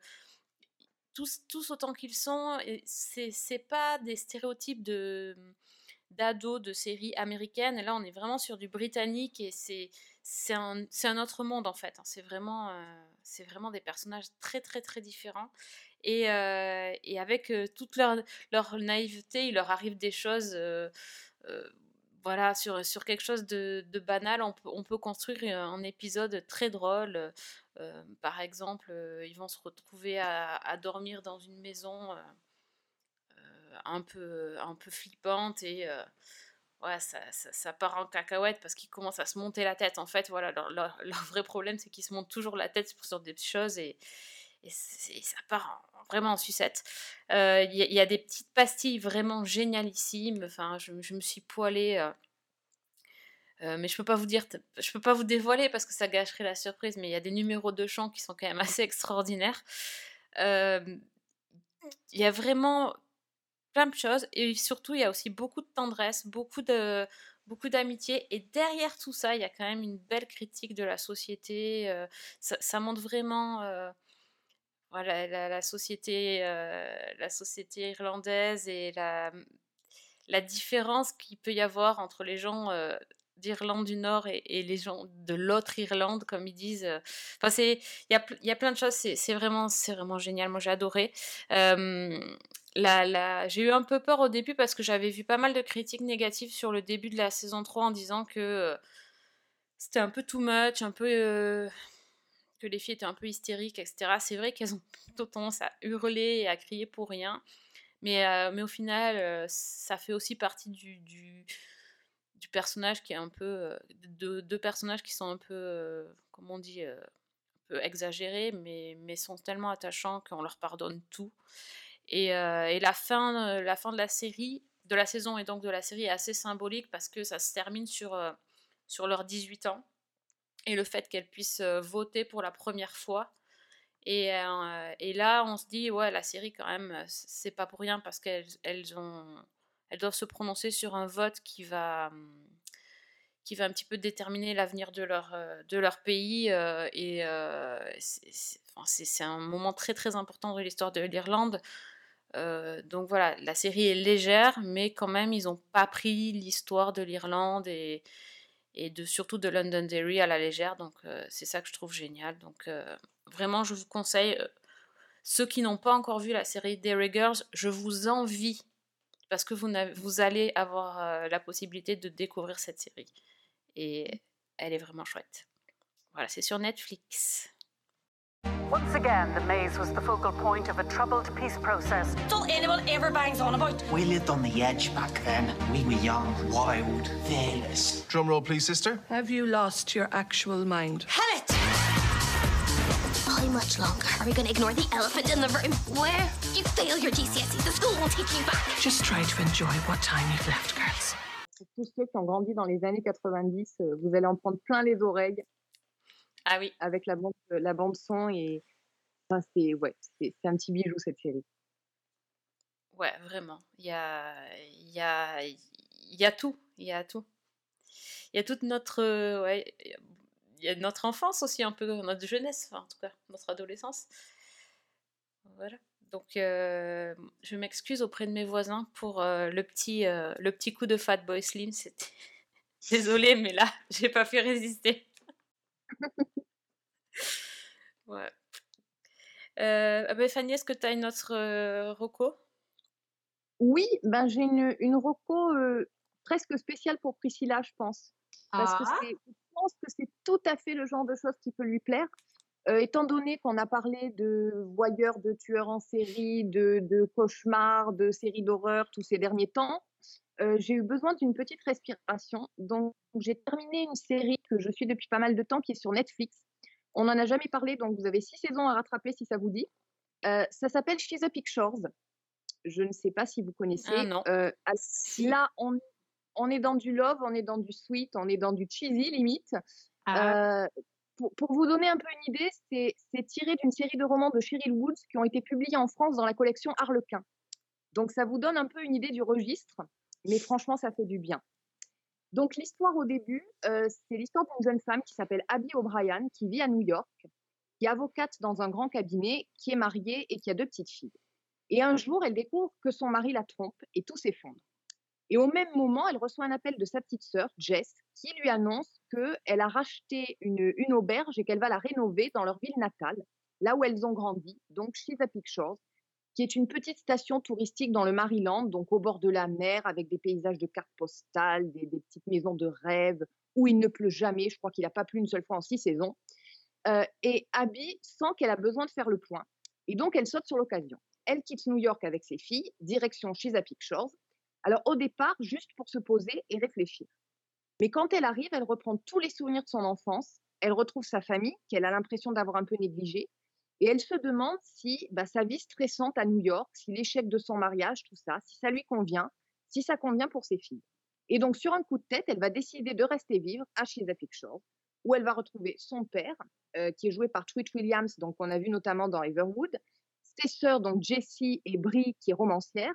tous, tous autant qu'ils sont, et c'est pas des stéréotypes de d'ados de séries américaines. Là, on est vraiment sur du britannique et c'est c'est un, un autre monde en fait. hein. C'est vraiment, euh, c'est vraiment des personnages très très très différents. Et, euh, et avec euh, toute leur, leur naïveté, il leur arrive des choses. voilà, sur, sur quelque chose de, de banal, on on peut construire un épisode très drôle. Par exemple, ils vont se retrouver à, à dormir dans une maison un, peu, un peu flippante et ouais, ça, ça, part en cacahuète parce qu'ils commencent à se monter la tête. En fait, voilà, leur, (laughs) leur- vrai problème, c'est qu'ils se montent toujours la tête sur des choses et, et ça part en- vraiment en sucette. Euh, Il y, a- des petites pastilles vraiment génialissimes. Enfin, je, je me suis poilée. euh, euh, mais je peux pas vous dire, je peux pas vous dévoiler parce que ça gâcherait la surprise. Mais il y a des numéros de chant qui sont quand même (laughs) assez extraordinaires. Il y a vraiment plein de choses et surtout il y a aussi beaucoup de tendresse, beaucoup de beaucoup d'amitié et derrière tout ça il y a quand même une belle critique de la société. euh, ça, ça montre vraiment euh, voilà la, société euh, la société irlandaise et la la différence qu'il peut y avoir entre les gens d'Irlande du Nord et, les gens de l'autre Irlande, comme ils disent. euh. Enfin, c'est, il y a, y a plein de choses. C'est, vraiment, c'est vraiment génial. Moi, j'ai adoré. La, la, j'ai eu un peu peur au début parce que j'avais vu pas mal de critiques négatives sur le début de la saison 3 en disant que euh, c'était un peu too much, un peu euh, que les filles étaient un peu hystériques, etc. C'est vrai qu'elles ont plutôt tendance à hurler et à crier pour rien. Mais, mais au final, ça fait aussi partie du, du personnage qui est un peu. euh, de deux personnages qui sont un peu. euh, comment on dit euh, Un peu exagérés, mais, mais sont tellement attachants qu'on leur pardonne tout. Et, et la, fin, la fin de la série, de la saison et donc de la série est assez symbolique parce que ça se termine sur, sur leurs 18 ans et le fait qu'elles puissent voter pour la première fois. Et, et là, on se dit, ouais, la série, quand même, c'est pas pour rien parce qu'elles elles ont, elles doivent se prononcer sur un vote qui va, hum, qui va un petit peu déterminer l'avenir de leur, euh, de leur pays. euh, et euh, c'est- un moment très, très important de l'histoire de l'Irlande. Donc voilà, la série est légère, mais quand même, ils n'ont pas pris l'histoire de l'Irlande et, et de, surtout de Londonderry à la légère. Donc c'est ça que je trouve génial. Donc vraiment, je vous conseille, ceux qui n'ont pas encore vu la série Derry Girls, je vous envie parce que vous, vous allez avoir euh, la possibilité de découvrir cette série. Et elle est vraiment chouette. Voilà, c'est sur Netflix. Once again, the maze was the focal point of a troubled peace process. Till anyone ever bangs on about. We lived on the edge back then. We were young, wild, fearless. Drum roll, please, sister. Have you lost your actual mind? Have it! Much longer are we going to ignore the elephant in the room? Where? You fail your GCSE, the school won't take you back. Just try to enjoy what time you've left, girls. Pour tous ceux qui ont grandi dans les années 90, euh, vous allez en prendre plein les oreilles. Ah oui. Avec la bande, euh, la bande son et enfin, c'est ouais, c'est c'est un petit bijou cette série. Ouais, vraiment. Il y a, il y a, il y a tout. Il y a tout. Il y a toute notre, euh, ouais, y a notre enfance aussi un peu, notre jeunesse, enfin, en tout cas, notre adolescence. Voilà. Donc, euh, je m'excuse auprès de mes voisins pour euh, le petit, euh, le petit coup de Fatboy Slim. C'était (laughs) désolée, mais là, (laughs) j'ai pas pu résister. (laughs) ouais. Ah ben, Fanny, est-ce que tu as une autre reco? Oui, ben j'ai une, une euh, presque spéciale pour Priscilla, je pense. Parce que Ah. c'est, pense que c'est tout à fait le genre de choses qui peut lui plaire. Euh, étant donné qu'on a parlé de voyeurs, de tueurs en série, de, de cauchemars, de séries d'horreur tous ces derniers temps, euh, j'ai eu besoin d'une petite respiration. Donc, j'ai terminé une série que je suis depuis pas mal de temps qui est sur Netflix. On n'en a jamais parlé, donc vous avez six saisons à rattraper si ça vous dit. Euh, ça s'appelle She's a Pictures. Je ne sais pas si vous connaissez. Ah non. Euh, là, on, on est dans du love, on est dans du sweet, on est dans du cheesy limite. Ah. Euh, pour, pour vous donner un peu une idée, c'est c'est tiré d'une série de romans de Cheryl Woods qui ont été publiés en France dans la collection Harlequin. Donc ça vous donne un peu une idée du registre, mais franchement, ça fait du bien. Donc l'histoire au début, euh, c'est l'histoire d'une jeune femme qui s'appelle Abby O'Brien, qui vit à New York, qui est avocate dans un grand cabinet, qui est mariée et qui a deux petites filles. Et un jour, elle découvre que son mari la trompe et tout s'effondre. Et au même moment, elle reçoit un appel de sa petite sœur, Jess, qui lui annonce qu'elle a racheté une, auberge et qu'elle va la rénover dans leur ville natale, là où elles ont grandi, donc Chesapeake Shores, qui est une petite station touristique dans le Maryland, donc au bord de la mer, avec des paysages de cartes postales, des, petites maisons de rêve, où il ne pleut jamais. Je crois qu'il n'a pas plu une seule fois en six saisons. Euh, et Abby sent qu'elle a besoin de faire le point. Et donc, elle saute sur l'occasion. Elle quitte New York avec ses filles, direction Chesapeake Shores. Alors, au départ, juste pour se poser et réfléchir. Mais quand elle arrive, elle reprend tous les souvenirs de son enfance. Elle retrouve sa famille, qu'elle a l'impression d'avoir un peu négligée. Et elle se demande si bah, sa vie stressante à New York, si l'échec de son mariage, tout ça, si ça lui convient, si ça convient pour ses filles. Et donc, sur un coup de tête, elle va décider de rester vivre à Chesapeake Shores, où elle va retrouver son père, euh, qui est joué par Tweet Williams, donc on a vu notamment dans Everwood, ses sœurs, donc Jessie et Brie, qui est romancière,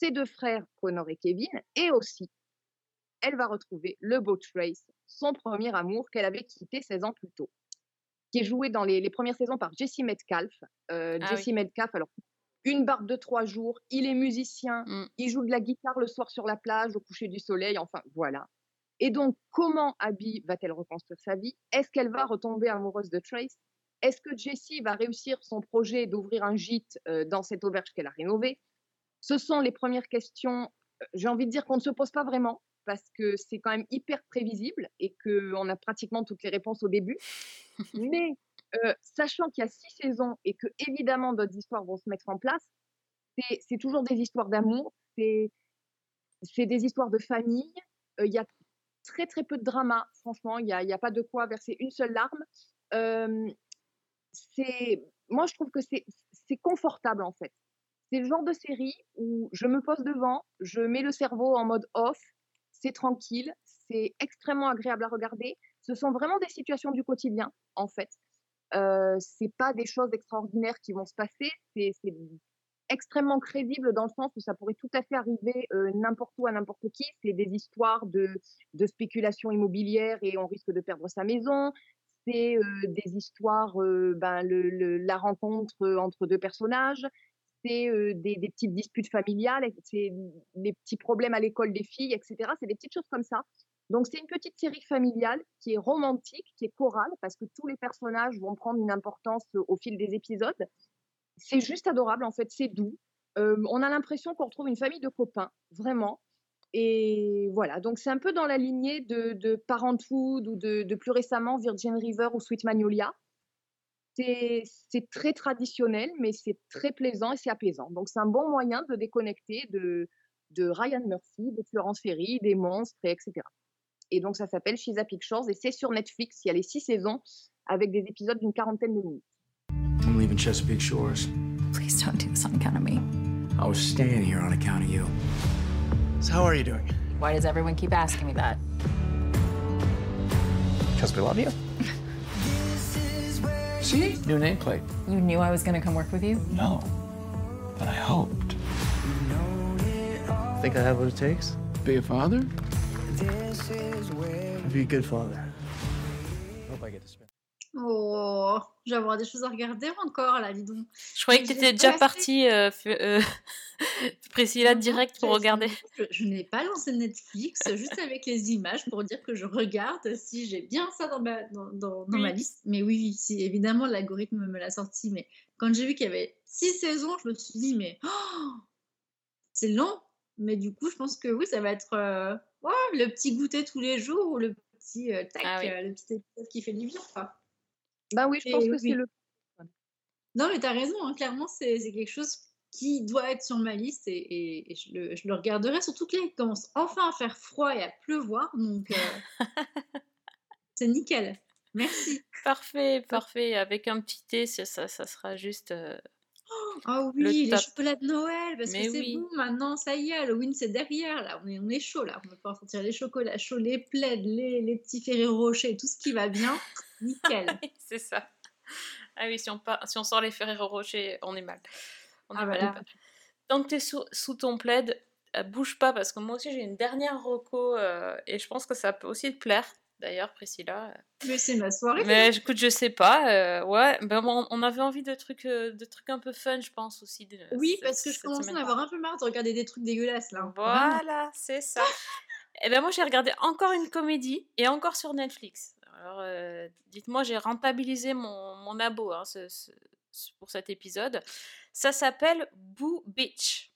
ses deux frères, Connor et Kevin, et aussi, elle va retrouver le beau Trace, son premier amour qu'elle avait quitté 16 ans plus tôt qui est joué dans les, les premières saisons par Jesse Metcalf. Euh, Ah Jesse oui. Metcalf, alors, une barbe de trois jours, il est musicien, Mm. il joue de la guitare le soir sur la plage, au coucher du soleil, enfin, voilà. Et donc, comment Abby va-t-elle reconstruire sa vie? Est-ce qu'elle va retomber amoureuse de Trace? Est-ce que Jessie va réussir son projet d'ouvrir un gîte euh, dans cette auberge qu'elle a rénovée? Ce sont les premières questions, euh, j'ai envie de dire qu'on ne se pose pas vraiment, parce que c'est quand même hyper prévisible et qu'on a pratiquement toutes les réponses au début. Mais euh, sachant qu'il y a six saisons et que évidemment d'autres histoires vont se mettre en place, c'est- toujours des histoires d'amour, c'est des histoires de famille. euh, Il y a très très peu de drama, franchement, il n'y a, a pas de quoi verser une seule larme. C'est moi je trouve que c'est confortable en fait. C'est le genre de série où je me pose devant, je mets le cerveau en mode off, c'est tranquille, c'est extrêmement agréable à regarder. Ce sont vraiment des situations du quotidien, en fait. Euh, c'est pas des choses extraordinaires qui vont se passer, c'est extrêmement crédible dans le sens où ça pourrait tout à fait arriver euh, n'importe où à n'importe qui. C'est des histoires de, de spéculation immobilière et on risque de perdre sa maison. C'est euh, des histoires, euh, ben, la rencontre entre deux personnages. Des, petites disputes familiales, c'est des petits problèmes à l'école des filles, etc. C'est des petites choses comme ça. Donc c'est une petite série familiale qui est romantique, qui est chorale, parce que tous les personnages vont prendre une importance au fil des épisodes. C'est juste adorable, en fait, c'est doux. On a l'impression qu'on retrouve une famille de copains, vraiment. Et voilà, donc c'est un peu dans la lignée de, Parenthood ou de plus récemment Virgin River ou Sweet Magnolia. C'est très traditionnel, mais c'est très plaisant et c'est apaisant. Donc c'est un bon moyen de déconnecter de, de Ryan Murphy, de Florence Ferry, des monstres, et etc. Et donc ça s'appelle Chesapeake Shores et c'est sur Netflix. Il y a les six saisons avec des épisodes d'une quarantaine de minutes. I'm leaving Chesapeake Shores. Please don't do this on account of me. I was staying here on account of you. So how are you doing? Why does everyone keep asking me that? Because we love you. See? New nameplate. You knew I was gonna come work with you? No. But I hoped. You know. Think I have what it takes? Be a father? Be a good father. Hope I get to spend. Oh, je vais avoir des choses à regarder encore là, dis donc. Je croyais que tu étais déjà partie, euh, euh, (laughs) Priscilla, direct pour regarder. (laughs) Je, je n'ai pas lancé Netflix, juste avec les images pour dire que je regarde si j'ai bien ça dans ma, dans, dans- dans ma liste. Mais oui, si, évidemment, l'algorithme me l'a sorti. Mais quand j'ai vu qu'il y avait six saisons, je me suis dit, mais oh, c'est long. Mais du coup, je pense que oui, ça va être euh, ouais, le petit goûter tous les jours ou le petit euh, tac, Ah oui. euh, le petit épisode qui fait du bien. quoi. Ben oui, je pense Et que oui. c'est le. Non, mais t'as raison, hein, clairement, c'est quelque chose qui doit être sur ma liste et, et- et je, le, je le regarderai, surtout que là, il commence enfin à faire froid et à pleuvoir, donc euh, (laughs) c'est nickel. Merci. Parfait, parfait. Avec un petit thé, ça, sera juste. euh, Ah Le oui, les top. chocolats de Noël, parce Mais que c'est oui. bon, maintenant, ça y est, Halloween, c'est derrière, là, on est, on est chaud, là, on va pouvoir sortir les chocolats chauds, les plaids, les, les petits Ferrero Rocher, tout ce qui va bien. Nickel. (laughs) c'est ça. Ah oui, si on, par- si on sort les Ferrero Rocher, on est mal. On est Ah, mal. Tant que tu es sous, sous ton plaid, euh, bouge pas parce que moi aussi j'ai une dernière reco euh, et je pense que ça peut aussi te plaire. D'ailleurs, Priscilla. Mais c'est ma soirée. Mais écoute, je sais pas. euh, ouais, ben, on, on avait envie de trucs, euh, de trucs un peu fun, je pense aussi. de- Oui, parce que je commence à avoir un peu marre de regarder des trucs dégueulasses là. Voilà, c'est ça. Et ben moi j'ai regardé encore une comédie et encore sur Netflix. Alors euh, dites-moi, j'ai rentabilisé mon, mon abo hein, ce- ce- ce- pour cet épisode. Ça s'appelle Boo Beach.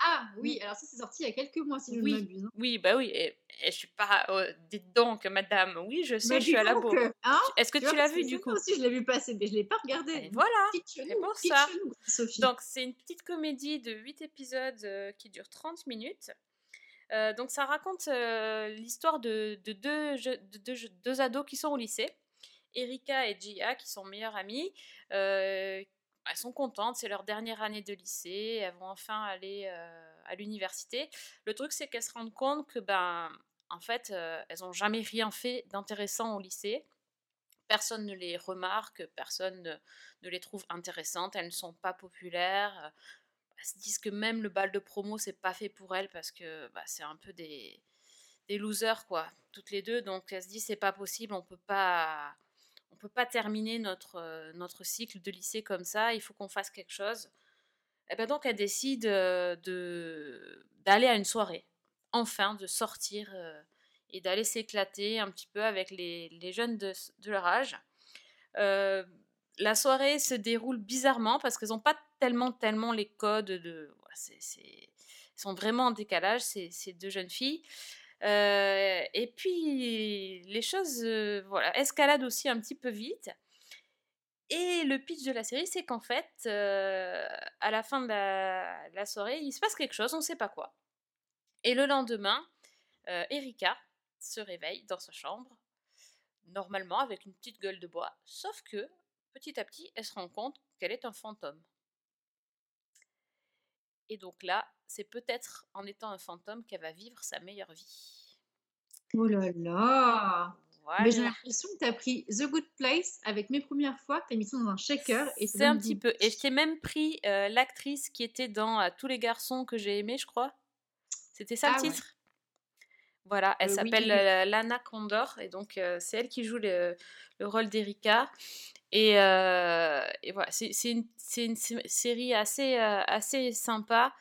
Ah oui, alors ça c'est sorti il y a quelques mois si je ne m'abuse. hein. oui, bah oui. Et, et je suis pas. euh, dites donc, madame. Oui, je sais, Bah, je suis à la bourre. euh, hein, Est-ce que tu l'as vu du coup? aussi je l'ai vu passer, mais je l'ai pas regardé. Et voilà, c'est pour ça. chenou. Donc, c'est une petite comédie de 8 épisodes euh, qui dure 30 minutes. Euh, donc, ça raconte euh, l'histoire de, de deux, ados qui sont au lycée. Erika et Gia, qui sont meilleures amies. Euh, elles sont contentes, c'est leur dernière année de lycée. Elles vont enfin aller à l'université. Le truc, c'est qu'elles se rendent compte que, ben, en fait, elles n'ont jamais rien fait d'intéressant au lycée personne ne les remarque, personne ne, ne les trouve intéressantes, elles ne sont pas populaires. Elles se disent que même le bal de promo, c'est pas fait pour elles parce que bah, c'est un peu des, losers, quoi, toutes les deux. Donc elles se disent c'est pas possible, on peut pas, on peut pas terminer notre, euh, notre cycle de lycée comme ça, il faut qu'on fasse quelque chose. Et ben donc elles décident euh, de d'aller à une soirée, enfin de sortir euh, et d'aller s'éclater un petit peu avec les, les jeunes de, de leur âge. La soirée se déroule bizarrement parce qu'elles n'ont pas tellement, tellement les codes de. c'est- sont vraiment en décalage, ces, deux jeunes filles. Euh, et puis, les choses euh, voilà, escaladent aussi un petit peu vite. Et le pitch de la série, c'est qu'en fait, euh, à la fin de la, la soirée, il se passe quelque chose, on ne sait pas quoi. Et le lendemain, Erika se réveille dans sa chambre, normalement avec une petite gueule de bois, sauf que petit à petit, elle se rend compte qu'elle est un fantôme. Et donc là, c'est peut-être en étant un fantôme qu'elle va vivre sa meilleure vie. Oh là là Mais j'ai l'impression que tu as pris The Good Place avec mes premières fois, tu as mis ça dans un shaker et C'est un petit peu. Et je t'ai même pris euh, l'actrice qui était dans euh, Tous les garçons que j'ai aimés, je crois. C'était ça Ah le ouais. titre? Voilà, elle Euh, s'appelle euh, Lana Condor et donc euh, c'est elle qui joue le, le rôle d'Erika. Et, et voilà, c'est une, une sé- série assez, assez sympa.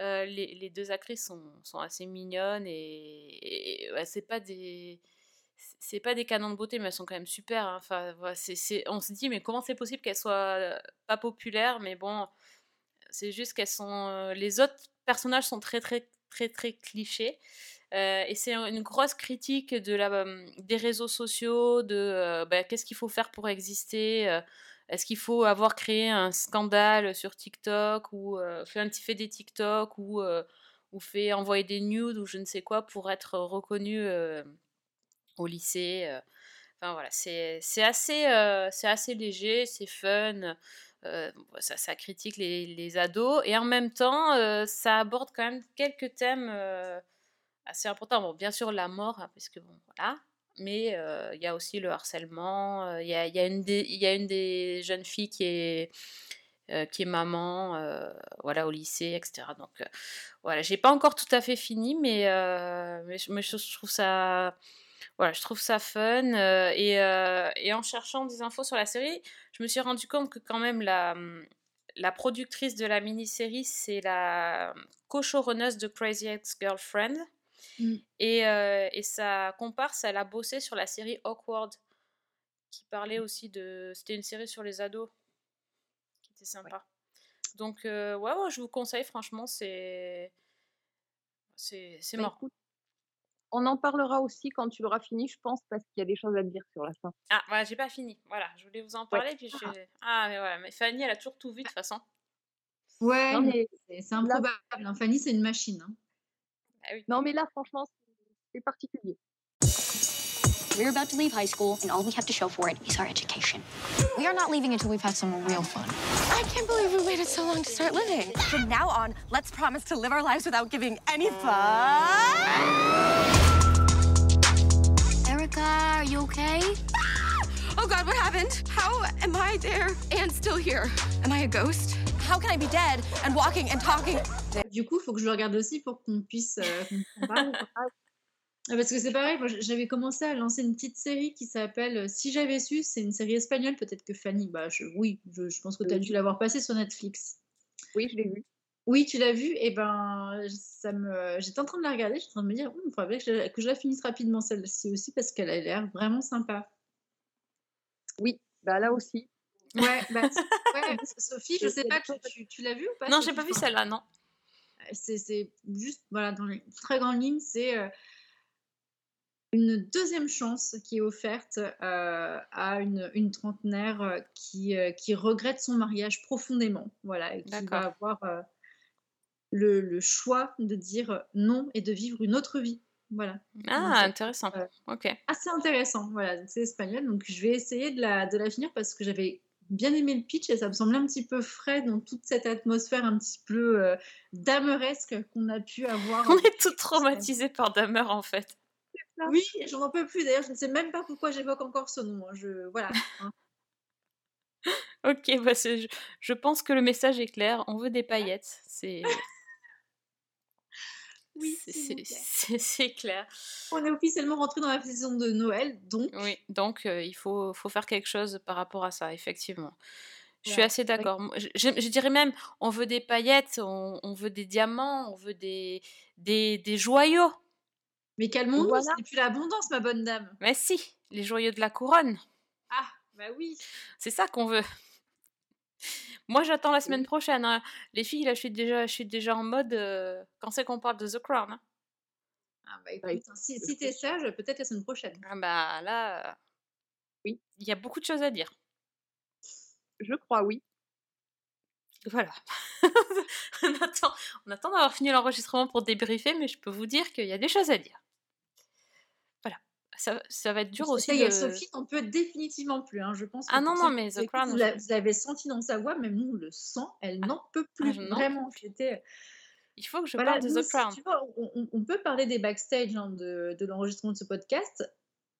Euh, les, les deux actrices sont, sont assez mignonnes et, et, ouais, c'est pas des c'est pas des canons de beauté mais elles sont quand même super hein. enfin voilà, c'est c'est- on se dit mais comment c'est possible qu'elles soient pas populaires? Mais bon c'est juste qu'elles sont les autres personnages sont très très très très clichés Euh, et c'est une grosse critique de la, des réseaux sociaux, de bah, qu'est-ce qu'il faut faire pour exister, est-ce qu'il faut avoir créé un scandale sur TikTok ou fait, un, fait des TikTok ou, ou fait envoyer des nudes ou je ne sais quoi pour être reconnu au lycée. Enfin voilà, c'est assez, assez léger, c'est fun, bon, ça, critique les, les ados et en même temps, ça aborde quand même quelques thèmes assez importants. Bon, bien sûr, la mort, hein, parce que bon, voilà. Mais euh, il y a aussi le harcèlement. euh, Il y, a, y, a y a une des jeunes filles qui est, euh, qui est maman, voilà, au lycée, etc. Donc voilà, j'ai pas encore tout à fait fini, mais, mais, je, trouve ça, voilà, je trouve ça fun. et, et en cherchant des infos sur la série, je me suis rendu compte que quand même la, la productrice de la mini-série, c'est la co-showrunneuse de Crazy Ex-Girlfriend. Mm. Et, euh, et sa comparse, elle a bossé sur la série Awkward, qui parlait aussi de... C'était une série sur les ados, qui était sympa. Donc, euh, ouais, ouais, je vous conseille, franchement, c'est... C'est c'est Bah, marrant. écoute, on en parlera aussi quand tu l'auras fini, je pense, parce qu'il y a des choses à te dire sur la fin. Ah, voilà, j'ai pas fini. Voilà, je voulais vous en parler, puis je... Ah, mais voilà, mais Fanny, elle a toujours tout vu, de toute façon. Ouais, Non, mais c'est improbable. hein. Fanny, c'est une machine. hein. Ah oui. Non, mais là, franchement, c'est particulier. We're about to leave high school, and all we have to show for it is our education. We are not leaving until we've had some real fun. I can't believe we waited so long to start living. From now on, let's promise to live our lives without giving any fuck. Erica, are you okay? Oh God, what happened? How am I there and still here? Am I a ghost? How can I be dead and walking and talking? Du coup, il faut que je le regarde aussi pour qu'on puisse euh, parle. (laughs) Ah, Parce que c'est pareil, moi, j'avais commencé à lancer une petite série qui s'appelle euh, Si j'avais su, c'est une série espagnole, peut-être que Fanny, bah je- oui, je, je pense que tu as dû l'avoir passée sur Netflix. Oui, je l'ai vu. Oui, tu l'as vue, et ben ça me j'étais en train de la regarder, j'étais en train de me dire, il faudrait que je, la- que je la finisse rapidement celle-ci aussi parce qu'elle a l'air vraiment sympa. Oui, bah là aussi. Ouais, bah, (laughs) ouais, Sophie, je sais pas, tu, tu- tu l'as vue ou pas Non, j'ai pas vu celle-là, non. c'est c'est juste, voilà, dans les très grandes lignes, c'est euh, une deuxième chance qui est offerte euh, à une, une trentenaire euh, qui, euh, qui regrette son mariage profondément, voilà, et qui va avoir euh, le, le choix de dire non et de vivre une autre vie. Voilà. Ah, Donc, intéressant. euh, Ok. assez intéressant. Voilà, c'est espagnol, donc je vais essayer de la, de la finir parce que j'avais bien aimé le pitch et ça me semblait un petit peu frais dans toute cette atmosphère un petit peu euh, dameresque qu'on a pu avoir. On est toutes traumatisées par Dahmer en fait. Oui, j'en en peux plus d'ailleurs, je ne sais même pas pourquoi j'évoque encore ce nom. hein, Je, voilà. (laughs) Ok, bah je, je pense que le message est clair. On veut des paillettes. C'est. Oui, c'est- c'est- c'est c'est clair. On est officiellement rentré dans la saison de Noël, donc Oui, donc euh, il faut, faut faire quelque chose par rapport à ça, effectivement. Je suis Ouais, assez c'est d'accord. Je, dirais même, on veut des paillettes, on, on veut des diamants, on veut des, des, des joyaux. Mais calmons-nous, Voilà. ce n'est plus l'abondance, ma bonne dame. Mais si, les joyaux de la couronne. Ah, bah oui. C'est ça qu'on veut. Moi, j'attends la semaine prochaine. hein. Les filles, là, je suis déjà, je suis déjà en mode. euh, quand c'est qu'on parle de The Crown hein. Ah, bah écoute, hein, si, si t'es sage, peut-être la semaine prochaine. Ah bah là. euh, Oui. Il y a beaucoup de choses à dire. Je crois, oui. Voilà. (laughs) on attend, on attend d'avoir fini l'enregistrement pour débriefer, mais je peux vous dire qu'il y a des choses à dire. Ça, ça va être dur Ça aussi y est, de... Sophie n'en peut définitivement plus. hein. Je pense que Ah non, non, mais The Crown, Vous je- l'a- vous l'avez senti dans sa voix, même nous on le sent, elle n'en peut plus. n'en Vraiment, j'étais. Il faut que je Voilà, parle de nous The Crown. tu vois, on peut parler des backstage hein, de, de l'enregistrement de ce podcast.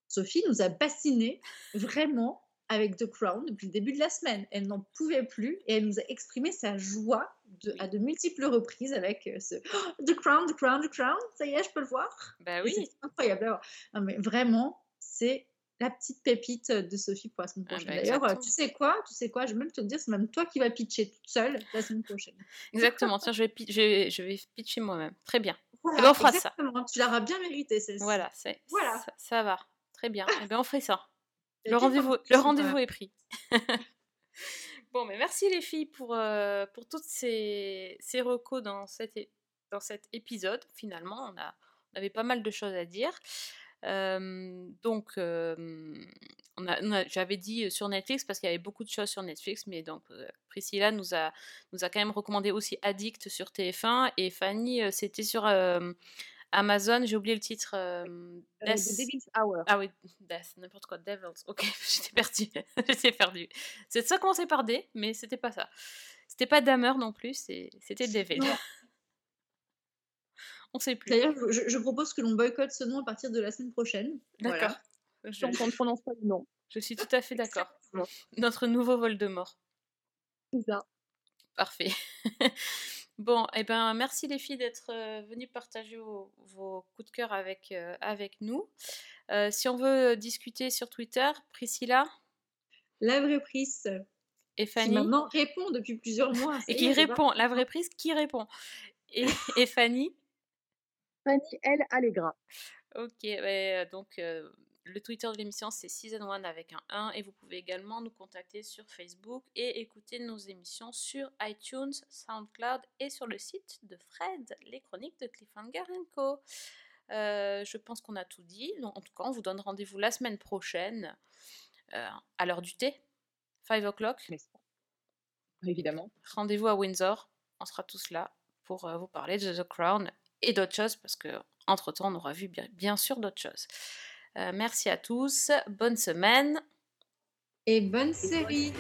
Sophie nous a bassinés vraiment avec The Crown depuis le début de la semaine. Elle n'en pouvait plus et elle nous a exprimé sa joie de- à de multiples reprises avec euh, ce Oh, (gasps) The Crown, The Crown, The Crown. Ça y est, je peux le voir? Bah Et oui. C'est incroyable. Non, mais vraiment, c'est la petite pépite de Sophie pour la semaine Ah prochaine. bah, D'ailleurs, euh, tu sais quoi? Tu sais quoi? Je vais même te dire, c'est même toi qui vas pitcher toute seule la semaine prochaine. Exactement. Tiens, je vais, pi- je vais, je vais pitcher moi-même. Très bien. Voilà, Eh ben, on fera ça. Tu l'auras bien mérité, celle-ci. Voilà, Voilà. Ça, ça va. Très bien. Eh ben, on fait ça. Le rendez-vous, le rendez-vous est pris. (laughs) bon, mais merci les filles pour, euh, pour toutes ces, ces recos dans cet, é- dans cet épisode. Finalement, on, a, on avait pas mal de choses à dire. Euh, donc, euh, on a, on a- j'avais dit sur Netflix parce qu'il y avait beaucoup de choses sur Netflix, mais donc euh, Priscilla nous a, nous a quand même recommandé aussi Addict sur TF1 et Fanny, euh, c'était sur euh, Amazon, j'ai oublié le titre. euh, Euh, Death- The Devil's Hour. ah oui, Death, n'importe quoi, Devils. Ok, (laughs) j'étais perdue. (laughs) j'étais perdue. C'est ça commençait par D, mais c'était pas ça. C'était pas Dahmer non plus, c'était Devil. Non. (laughs) On sait plus. D'ailleurs, je, je propose que l'on boycotte ce nom à partir de la semaine prochaine. D'accord. Voilà. Je, Donc on ne prononce pas le nom. je suis tout à fait d'accord. Notre nouveau Voldemort. C'est ça. Parfait. Bon, et ben merci les filles d'être euh, venues partager vos, vos coups de cœur avec, euh, avec nous. Euh, si on veut discuter sur Twitter, Priscilla? La vraie prise. et Qui Fanny? maintenant répond depuis plusieurs mois. Et qui répond, la vraie prise qui répond. Et, (laughs) et Fanny? Fanny, elle, Allegra. Ok, ouais, donc euh, le Twitter de l'émission c'est Season 1 avec un 1 et vous pouvez également nous contacter sur Facebook et écouter nos émissions sur iTunes, SoundCloud et sur le site de Fred, les chroniques de Cliffhanger Co. Euh, je pense qu'on a tout dit. Donc, en tout cas, on vous donne rendez-vous la semaine prochaine euh, à l'heure du thé, 5 o'clock. Évidemment. Rendez-vous à Windsor. On sera tous là pour euh, vous parler de The Crown et d'autres choses parce que entre temps on aura vu bien, bien sûr d'autres choses. Euh, merci à tous, bonne semaine. Et bonne série.